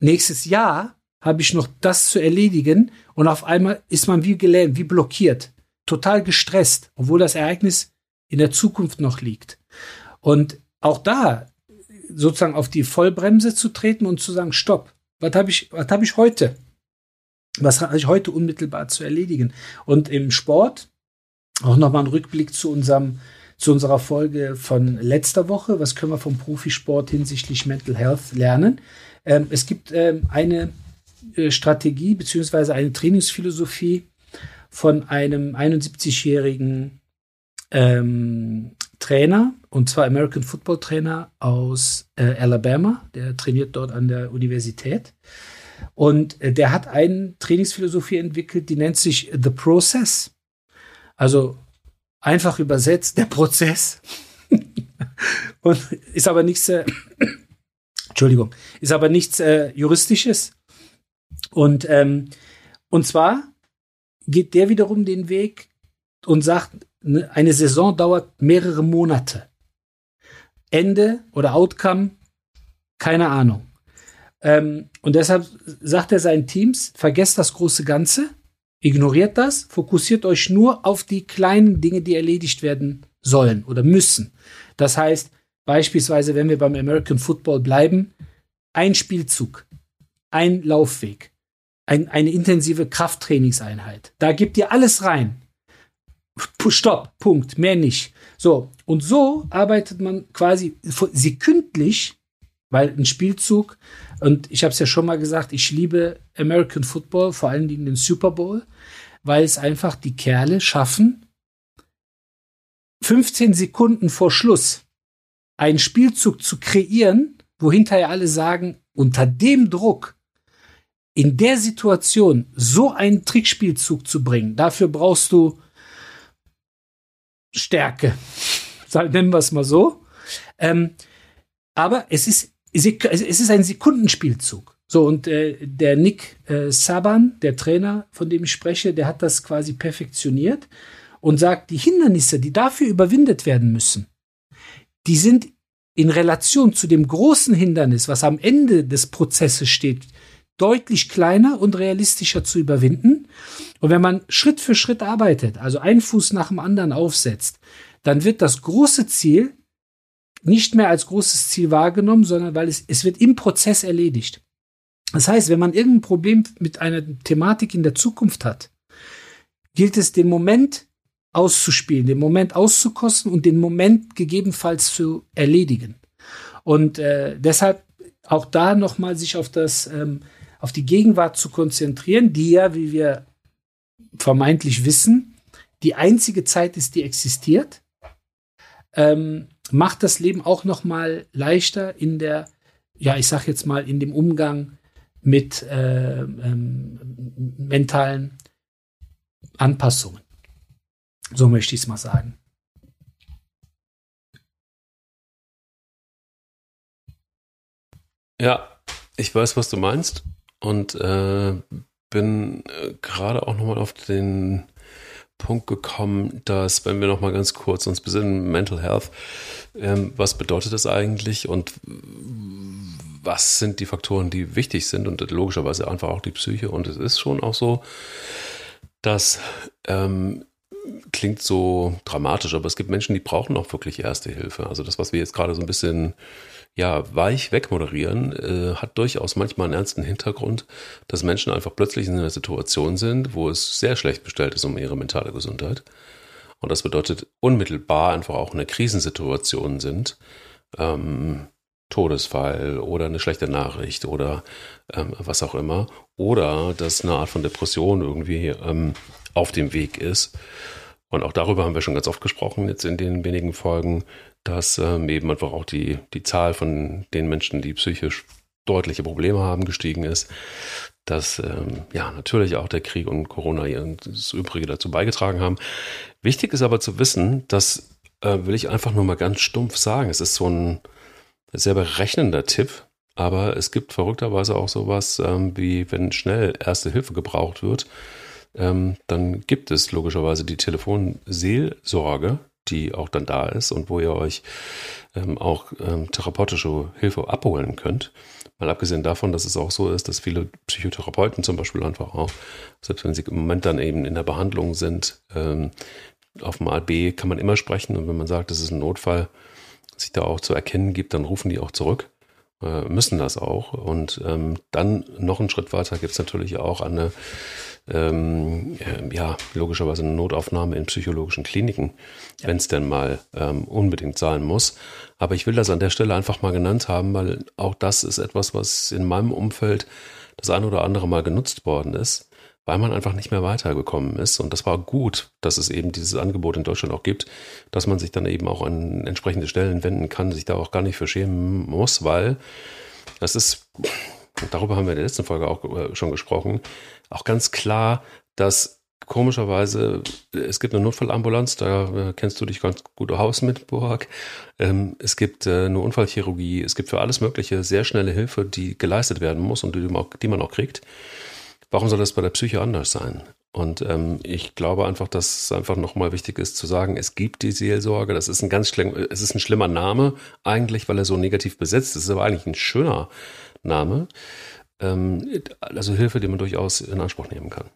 nächstes Jahr habe ich noch das zu erledigen und auf einmal ist man wie gelähmt, wie blockiert, total gestresst, obwohl das Ereignis in der Zukunft noch liegt. Und auch da sozusagen auf die Vollbremse zu treten und zu sagen, stopp, was habe ich, was habe ich heute? Was habe ich heute unmittelbar zu erledigen? Und im Sport auch nochmal ein Rückblick zu unserem, zu unserer Folge von letzter Woche. Was können wir vom Profisport hinsichtlich Mental Health lernen? Ähm, es gibt ähm, eine äh, Strategie beziehungsweise eine Trainingsphilosophie von einem 71-jährigen ähm, Trainer, und zwar American Football Trainer aus äh, Alabama. Der trainiert dort an der Universität. Und äh, der hat eine Trainingsphilosophie entwickelt, die nennt sich The Process. Also einfach übersetzt, der Prozess. [LAUGHS] und ist aber nichts, äh, [COUGHS] Entschuldigung, ist aber nichts äh, Juristisches. Und, ähm, und zwar geht der wiederum den Weg und sagt, eine Saison dauert mehrere Monate. Ende oder Outcome, keine Ahnung. Ähm, und deshalb sagt er seinen Teams, vergesst das große Ganze, ignoriert das, fokussiert euch nur auf die kleinen Dinge, die erledigt werden sollen oder müssen. Das heißt, beispielsweise, wenn wir beim American Football bleiben, ein Spielzug, ein Laufweg, ein, eine intensive Krafttrainingseinheit. Da gibt ihr alles rein. Stopp, Punkt, mehr nicht. So, und so arbeitet man quasi sekündlich, weil ein Spielzug, und ich habe es ja schon mal gesagt, ich liebe American Football, vor allen Dingen den Super Bowl, weil es einfach die Kerle schaffen, 15 Sekunden vor Schluss einen Spielzug zu kreieren, wo hinterher alle sagen, unter dem Druck, in der Situation so einen Trickspielzug zu bringen, dafür brauchst du Stärke. Nennen wir es mal so. Ähm, aber es ist, es ist ein Sekundenspielzug. So, und äh, der Nick äh, Saban, der Trainer, von dem ich spreche, der hat das quasi perfektioniert und sagt, die Hindernisse, die dafür überwindet werden müssen, die sind in Relation zu dem großen Hindernis, was am Ende des Prozesses steht, deutlich kleiner und realistischer zu überwinden. Und wenn man Schritt für Schritt arbeitet, also einen Fuß nach dem anderen aufsetzt, dann wird das große Ziel nicht mehr als großes Ziel wahrgenommen, sondern weil es, es wird im Prozess erledigt. Das heißt, wenn man irgendein Problem mit einer Thematik in der Zukunft hat, gilt es, den Moment auszuspielen, den Moment auszukosten und den Moment gegebenenfalls zu erledigen. Und äh, deshalb auch da nochmal sich auf das ähm, auf die Gegenwart zu konzentrieren, die ja, wie wir vermeintlich wissen, die einzige Zeit ist, die existiert, ähm, macht das Leben auch noch mal leichter in der, ja, ich sag jetzt mal, in dem Umgang mit äh, ähm, mentalen Anpassungen. So möchte ich es mal sagen. Ja, ich weiß, was du meinst und äh, bin äh, gerade auch nochmal auf den Punkt gekommen, dass, wenn wir nochmal ganz kurz uns besinnen, Mental Health, ähm, was bedeutet das eigentlich und was sind die Faktoren, die wichtig sind und logischerweise einfach auch die Psyche. Und es ist schon auch so, dass ähm, klingt so dramatisch, aber es gibt Menschen, die brauchen auch wirklich Erste Hilfe. Also das, was wir jetzt gerade so ein bisschen ja, weich wegmoderieren, äh, hat durchaus manchmal einen ernsten Hintergrund, dass Menschen einfach plötzlich in einer Situation sind, wo es sehr schlecht bestellt ist um ihre mentale Gesundheit. Und das bedeutet unmittelbar einfach auch eine Krisensituation sind. Ähm, Todesfall oder eine schlechte Nachricht oder ähm, was auch immer. Oder dass eine Art von Depression irgendwie ähm, auf dem Weg ist. Und auch darüber haben wir schon ganz oft gesprochen, jetzt in den wenigen Folgen, dass ähm, eben einfach auch die, die Zahl von den Menschen, die psychisch deutliche Probleme haben, gestiegen ist. Dass ähm, ja natürlich auch der Krieg und Corona das Übrige dazu beigetragen haben. Wichtig ist aber zu wissen, das äh, will ich einfach nur mal ganz stumpf sagen. Es ist so ein sehr berechnender Tipp, aber es gibt verrückterweise auch sowas ähm, wie, wenn schnell Erste Hilfe gebraucht wird, ähm, dann gibt es logischerweise die Telefonseelsorge, die auch dann da ist und wo ihr euch ähm, auch ähm, therapeutische Hilfe abholen könnt. Mal abgesehen davon, dass es auch so ist, dass viele Psychotherapeuten zum Beispiel einfach auch, selbst wenn sie im Moment dann eben in der Behandlung sind, ähm, auf dem ALB kann man immer sprechen und wenn man sagt, das ist ein Notfall, sich da auch zu erkennen gibt, dann rufen die auch zurück, äh, müssen das auch. Und ähm, dann noch einen Schritt weiter gibt es natürlich auch eine ähm, äh, ja, logischerweise eine Notaufnahme in psychologischen Kliniken, ja. wenn es denn mal ähm, unbedingt sein muss. Aber ich will das an der Stelle einfach mal genannt haben, weil auch das ist etwas, was in meinem Umfeld das ein oder andere Mal genutzt worden ist, weil man einfach nicht mehr weitergekommen ist. Und das war gut, dass es eben dieses Angebot in Deutschland auch gibt, dass man sich dann eben auch an entsprechende Stellen wenden kann, sich da auch gar nicht für schämen muss, weil das ist, darüber haben wir in der letzten Folge auch äh, schon gesprochen, auch ganz klar, dass komischerweise, es gibt eine Notfallambulanz, da äh, kennst du dich ganz gut aus mit, Burak. Ähm, es gibt äh, eine Unfallchirurgie, es gibt für alles Mögliche sehr schnelle Hilfe, die geleistet werden muss und die man auch, kriegt. Warum soll das bei der Psyche anders sein? Und ähm, ich glaube einfach, dass es einfach nochmal wichtig ist zu sagen, es gibt die Seelsorge, das ist ein ganz schlimm, es ist ein schlimmer Name eigentlich, weil er so negativ besetzt ist, ist aber eigentlich ein schöner Name. Ähm, also Hilfe, die man durchaus in Anspruch nehmen kann.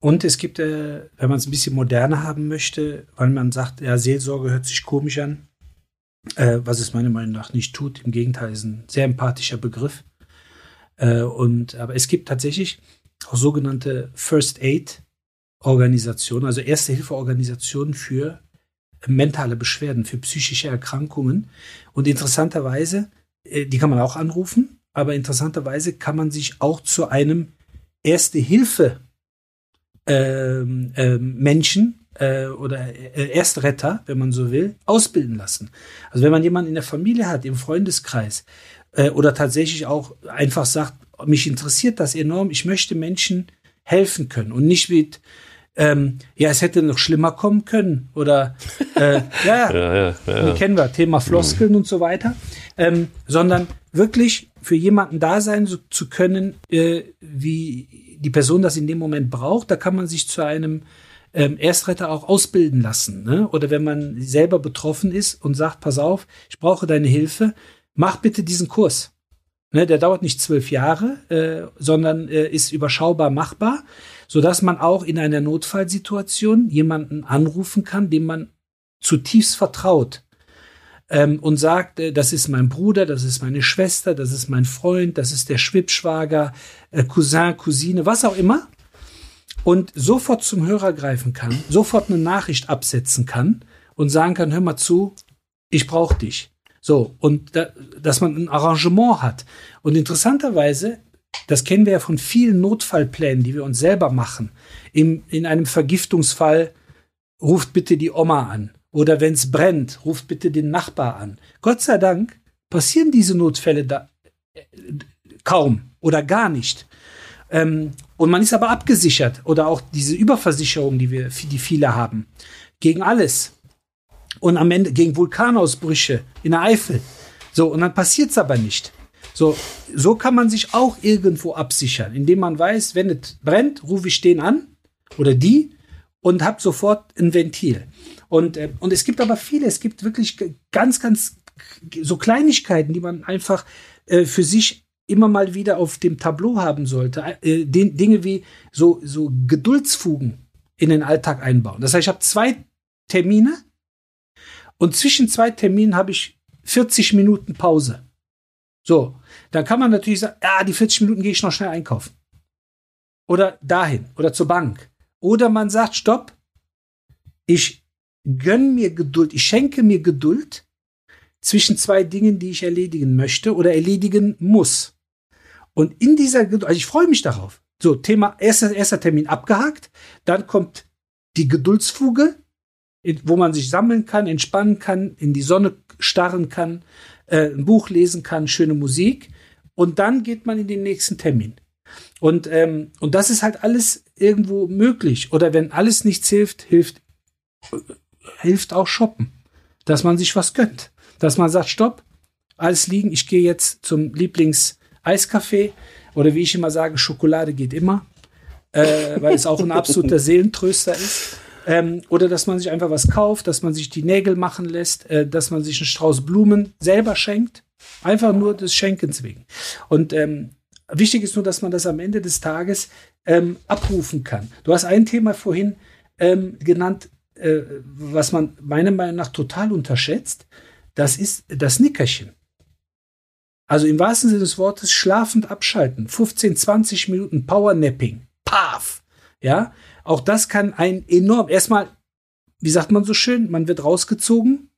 Und es gibt, äh, wenn man es ein bisschen moderner haben möchte, weil man sagt, ja, Seelsorge hört sich komisch an, äh, was es meiner Meinung nach nicht tut. Im Gegenteil, ist ein sehr empathischer Begriff. Äh, und, aber es gibt tatsächlich auch sogenannte First Aid Organisationen, also Erste-Hilfe-Organisationen für mentale Beschwerden, für psychische Erkrankungen. Und interessanterweise, die kann man auch anrufen, aber interessanterweise kann man sich auch zu einem Erste-Hilfe ähm, ähm, Menschen äh, oder äh, Erstretter, wenn man so will, ausbilden lassen. Also wenn man jemanden in der Familie hat, im Freundeskreis, äh, oder tatsächlich auch einfach sagt, mich interessiert das enorm, ich möchte Menschen helfen können und nicht mit, ähm, ja, es hätte noch schlimmer kommen können oder äh, [LAUGHS] ja, ja, ja, ja, kennen wir, Thema Floskeln mhm. und so weiter, ähm, sondern wirklich für jemanden da sein so, zu können, äh, wie die Person das in dem Moment braucht, da kann man sich zu einem ähm, Erstretter auch ausbilden lassen. Ne? Oder wenn man selber betroffen ist und sagt, pass auf, ich brauche deine Hilfe, mach bitte diesen Kurs. Ne, der dauert nicht zwölf Jahre, äh, sondern äh, ist überschaubar machbar, so dass man auch in einer Notfallsituation jemanden anrufen kann, dem man zutiefst vertraut ähm, und sagt, äh, das ist mein Bruder, das ist meine Schwester, das ist mein Freund, das ist der Schwibschwager, äh, Cousin, Cousine, was auch immer, und sofort zum Hörer greifen kann, sofort eine Nachricht absetzen kann und sagen kann, hör mal zu, ich brauche dich. So, und da, dass man ein Arrangement hat. Und interessanterweise, das kennen wir ja von vielen Notfallplänen, die wir uns selber machen. Im, in einem Vergiftungsfall ruft bitte die Oma an. Oder wenn es brennt, ruft bitte den Nachbar an. Gott sei Dank passieren diese Notfälle da äh, kaum oder gar nicht. Ähm, und man ist aber abgesichert oder auch diese Überversicherung, die wir, die viele haben, gegen alles und am Ende gegen Vulkanausbrüche in der Eifel. So, und dann passiert es aber nicht. So, so kann man sich auch irgendwo absichern, indem man weiß, wenn es brennt, rufe ich den an oder die und habe sofort ein Ventil. Und, äh, und es gibt aber viele, es gibt wirklich ganz, ganz so Kleinigkeiten, die man einfach äh, für sich immer mal wieder auf dem Tableau haben sollte. Äh, den, Dinge wie so, so Geduldsfugen in den Alltag einbauen. Das heißt, ich habe zwei Termine, und zwischen zwei Terminen habe ich 40 Minuten Pause. So, dann kann man natürlich sagen, ja, die 40 Minuten gehe ich noch schnell einkaufen. Oder dahin oder zur Bank. Oder man sagt, stopp, ich gönn mir Geduld, ich schenke mir Geduld zwischen zwei Dingen, die ich erledigen möchte oder erledigen muss. Und in dieser Geduld, also ich freue mich darauf. So, Thema, erster, erster Termin abgehakt, dann kommt die Geduldsfuge, wo man sich sammeln kann, entspannen kann, in die Sonne starren kann, äh, ein Buch lesen kann, schöne Musik. Und dann geht man in den nächsten Termin. Und, ähm, und das ist halt alles irgendwo möglich. Oder wenn alles nichts hilft, hilft, hilft auch Shoppen. Dass man sich was gönnt. Dass man sagt, stopp, alles liegen, ich gehe jetzt zum Lieblings-Eiskaffee. Oder wie ich immer sage, Schokolade geht immer. Äh, weil es auch ein absoluter [LAUGHS] Seelentröster ist. Ähm, oder dass man sich einfach was kauft, dass man sich die Nägel machen lässt, äh, dass man sich einen Strauß Blumen selber schenkt. Einfach nur des Schenkens wegen. Und ähm, wichtig ist nur, dass man das am Ende des Tages ähm, abrufen kann. Du hast ein Thema vorhin ähm, genannt, äh, was man meiner Meinung nach total unterschätzt. Das ist das Nickerchen. Also im wahrsten Sinne des Wortes schlafend abschalten. 15, 20 Minuten Powernapping. Paf! Ja, auch das kann ein enorm, erstmal, wie sagt man so schön, man wird rausgezogen,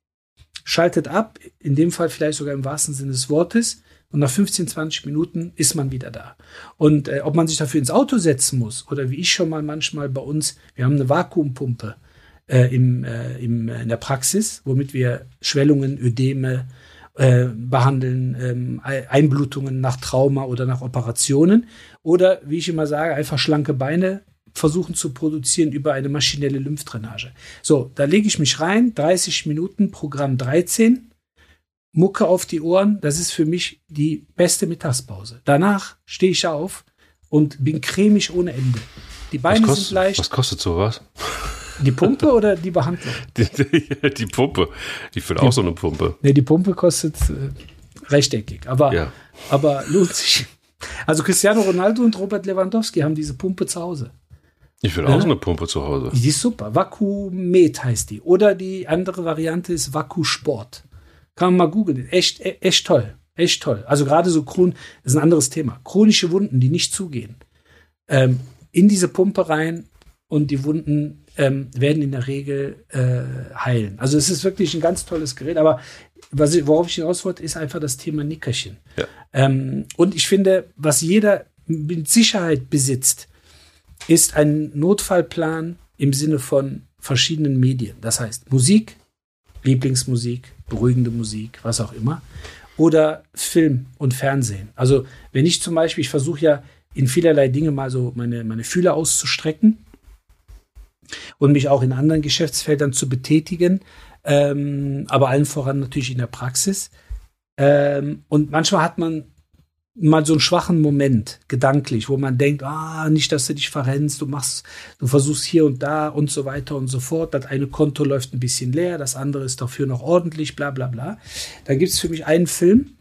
schaltet ab, in dem Fall vielleicht sogar im wahrsten Sinne des Wortes, und nach 15, 20 Minuten ist man wieder da. Und äh, ob man sich dafür ins Auto setzen muss oder wie ich schon mal manchmal bei uns, wir haben eine Vakuumpumpe äh, im, äh, im, in der Praxis, womit wir Schwellungen, Ödeme äh, behandeln, ähm, Einblutungen nach Trauma oder nach Operationen. Oder, wie ich immer sage, einfach schlanke Beine versuchen zu produzieren über eine maschinelle Lymphdrainage. So, da lege ich mich rein, 30 Minuten, Programm 13, Mucke auf die Ohren, das ist für mich die beste Mittagspause. Danach stehe ich auf und bin cremig ohne Ende. Die Beine kostet, sind leicht. Was kostet sowas? Die Pumpe oder die Behandlung? [LAUGHS] Die, die, die Pumpe. Ich finde auch so eine Pumpe. Nee, die Pumpe kostet äh, rechteckig, aber, Ja. aber lohnt sich. Also Cristiano Ronaldo und Robert Lewandowski haben diese Pumpe zu Hause. Ich will auch so eine Pumpe zu Hause. Die ist super. Vakuumet heißt die. Oder die andere Variante ist Vakusport. Kann man mal googeln. Echt, e- echt toll. Echt toll. Also gerade so das ist ein anderes Thema. Chronische Wunden, die nicht zugehen. Ähm, in diese Pumpe rein und die Wunden ähm, werden in der Regel äh, heilen. Also es ist wirklich ein ganz tolles Gerät. Aber was ich, worauf ich hinaus wollte, ist einfach das Thema Nickerchen. Ja. Ähm, und ich finde, was jeder mit Sicherheit besitzt, ist ein Notfallplan im Sinne von verschiedenen Medien. Das heißt Musik, Lieblingsmusik, beruhigende Musik, was auch immer. Oder Film und Fernsehen. Also wenn ich zum Beispiel, ich versuche ja in vielerlei Dinge mal so meine, meine Fühler auszustrecken und mich auch in anderen Geschäftsfeldern zu betätigen, ähm, aber allen voran natürlich in der Praxis. Ähm, und manchmal hat man mal so einen schwachen Moment gedanklich, wo man denkt, ah, nicht, dass du dich verrennst, du machst, du versuchst hier und da und so weiter und so fort. Das eine Konto läuft ein bisschen leer, das andere ist dafür noch ordentlich, bla bla bla. Dann gibt es für mich einen Film,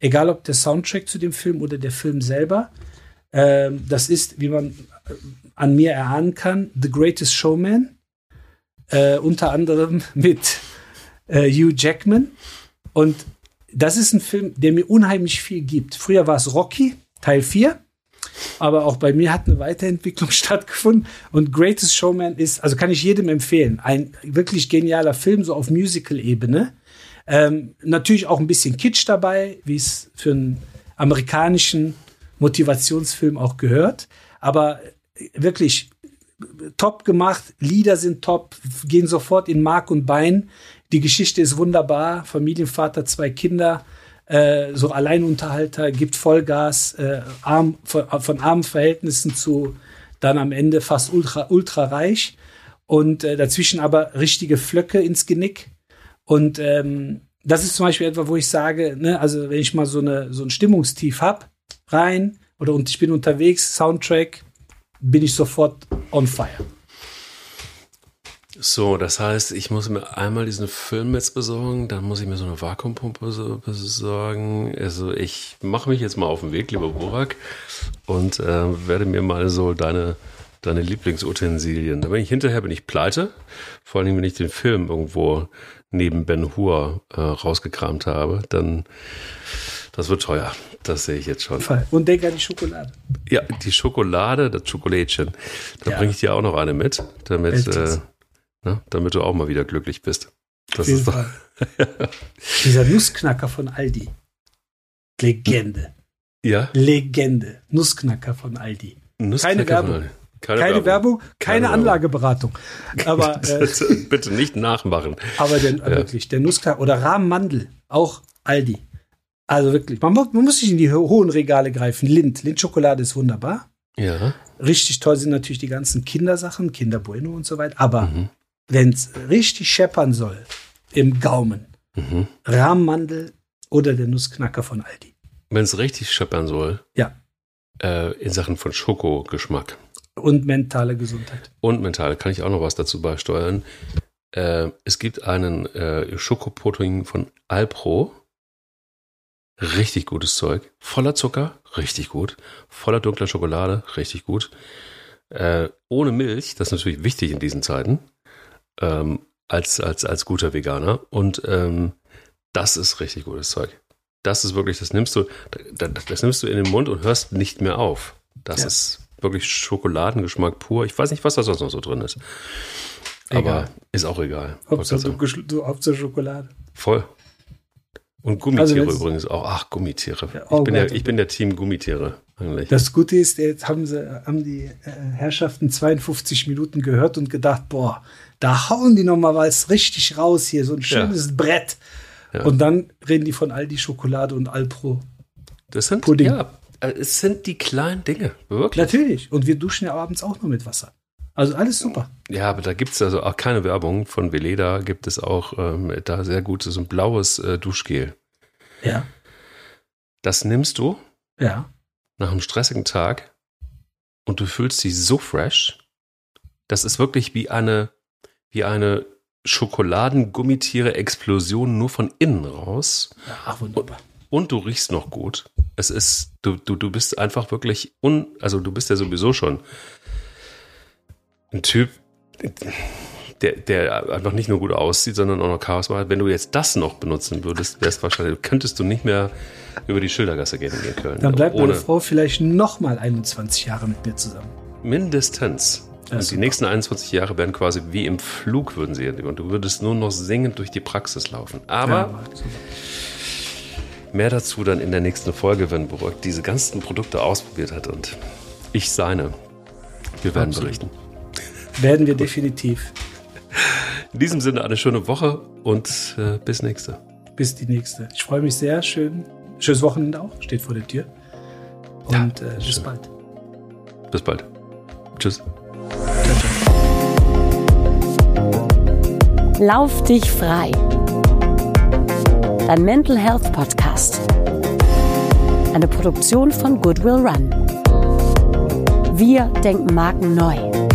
egal ob der Soundtrack zu dem Film oder der Film selber. Ähm, das ist, wie man äh, an mir erahnen kann, The Greatest Showman. Äh, unter anderem [LAUGHS] mit äh, Hugh Jackman. Und das ist ein Film, der mir unheimlich viel gibt. Früher war es Rocky, Teil 4. Aber auch bei mir hat eine Weiterentwicklung [LAUGHS] stattgefunden. Und Greatest Showman ist, also kann ich jedem empfehlen, ein wirklich genialer Film, so auf Musical-Ebene. Ähm, natürlich auch ein bisschen Kitsch dabei, wie es für einen amerikanischen Motivationsfilm auch gehört. Aber wirklich top gemacht, Lieder sind top, gehen sofort in Mark und Bein. Die Geschichte ist wunderbar, Familienvater, zwei Kinder, äh, so Alleinunterhalter, gibt Vollgas, äh, arm, von, von armen Verhältnissen zu dann am Ende fast ultra, ultra reich und äh, dazwischen aber richtige Flöcke ins Genick. Und ähm, das ist zum Beispiel etwa, wo ich sage, ne, also wenn ich mal so, eine, so ein Stimmungstief hab, rein oder und ich bin unterwegs, Soundtrack, bin ich sofort on fire. So, das heißt, ich muss mir einmal diesen Film jetzt besorgen, dann muss ich mir so eine Vakuumpumpe so besorgen. Also ich mache mich jetzt mal auf den Weg, lieber Burak, und äh, werde mir mal so deine, deine Lieblingsutensilien. Da bin ich hinterher, bin ich pleite. Vor allem, wenn ich den Film irgendwo neben Ben Hur äh, rausgekramt habe, dann das wird teuer. Das sehe ich jetzt schon. Und denk an die Schokolade. Ja, die Schokolade, das Schokolädchen. Da Ja. bringe ich dir auch noch eine mit, damit, äh, Welches? ne, damit du auch mal wieder glücklich bist. Das ist doch. [LAUGHS] Dieser Nussknacker von Aldi. Legende. ja, Legende. Nussknacker von Aldi. Nussknacker Werbung. von- Keine, Keine Werbung, keine, Keine Werbung. Anlageberatung. Aber, [LAUGHS] äh, Bitte nicht nachmachen. aber der, wirklich, der Nussknacker oder Rahmenmandel, auch Aldi. Also wirklich, man, man muss sich in die ho- hohen Regale greifen. Lind, Lindschokolade ist wunderbar. Ja. Richtig toll sind natürlich die ganzen Kindersachen, Kinder Bueno und so weiter. Aber Mhm. wenn es richtig scheppern soll im Gaumen, Mhm. Rahmenmandel oder der Nussknacker von Aldi. Wenn es richtig scheppern soll, Ja. äh, in Sachen von Schokogeschmack Und mentale Gesundheit. und mental, kann ich auch noch was dazu beisteuern. Äh, es gibt einen äh, Schokopudding von Alpro. Richtig gutes Zeug. Voller Zucker, richtig gut. Voller dunkler Schokolade, richtig gut. Äh, ohne Milch, das ist natürlich wichtig in diesen Zeiten, ähm, als, als, als guter Veganer. Und ähm, das ist richtig gutes Zeug. Das ist wirklich, das nimmst du, das, das nimmst du in den Mund und hörst nicht mehr auf. Das Ja. ist wirklich Schokoladengeschmack pur. Ich weiß nicht, was da sonst noch so drin ist. Aber Egal. ist auch egal. Hauptsache, du, du, Hauptsache Schokolade. Voll. Und Gummitiere also übrigens auch. Ach, Gummitiere. Ja, oh ich, bin der, ich bin der Team Gummitiere eigentlich. Das Gute ist, jetzt haben, sie, haben die äh, Herrschaften 52 Minuten gehört und gedacht, boah, da hauen die nochmal was richtig raus hier, so ein schönes ja. Brett. Ja. Und dann reden die von Aldi Schokolade und Alpro. Das sind, Pudding. ja, äh, es sind die kleinen Dinge, wirklich. Natürlich. Und wir duschen ja abends auch nur mit Wasser. Also alles super. Ja, aber da gibt es also auch keine Werbung. Von Veleda gibt es auch ähm, da sehr gutes, so ein blaues äh, Duschgel. Ja. Das nimmst du. Ja. Nach einem stressigen Tag und du fühlst dich so fresh. Das ist wirklich wie eine, wie eine Schokoladengummitiere-Explosion nur von innen raus. Ach, wunderbar. Und, und du riechst noch gut. Es ist, du, du, du bist einfach wirklich un, also du bist ja sowieso schon ein Typ, der, der einfach nicht nur gut aussieht, sondern auch noch Charisma hat. Wenn du jetzt das noch benutzen würdest, wär's wahrscheinlich, könntest du nicht mehr über die Schildergasse gehen in Köln. Dann bleibt meine Frau vielleicht noch mal 21 Jahre mit mir zusammen. Mindestens. Und die nächsten 21 Jahre werden quasi wie im Flug würden sie und du würdest nur noch singend durch die Praxis laufen. Aber ja, mehr dazu dann in der nächsten Folge, wenn Burg diese ganzen Produkte ausprobiert hat und ich seine. Wir werden Absolut. berichten. Werden wir definitiv. In diesem Sinne eine schöne Woche und äh, bis nächste. Bis die nächste. Ich freue mich sehr. Schön. Schönes Wochenende auch. Steht vor der Tür. Und ja, äh, bis schön. bald. Bis bald. Tschüss. Ciao, ciao. Lauf dich frei. Dein Mental Health Podcast. Eine Produktion von Goodwill Run. Wir denken Marken neu.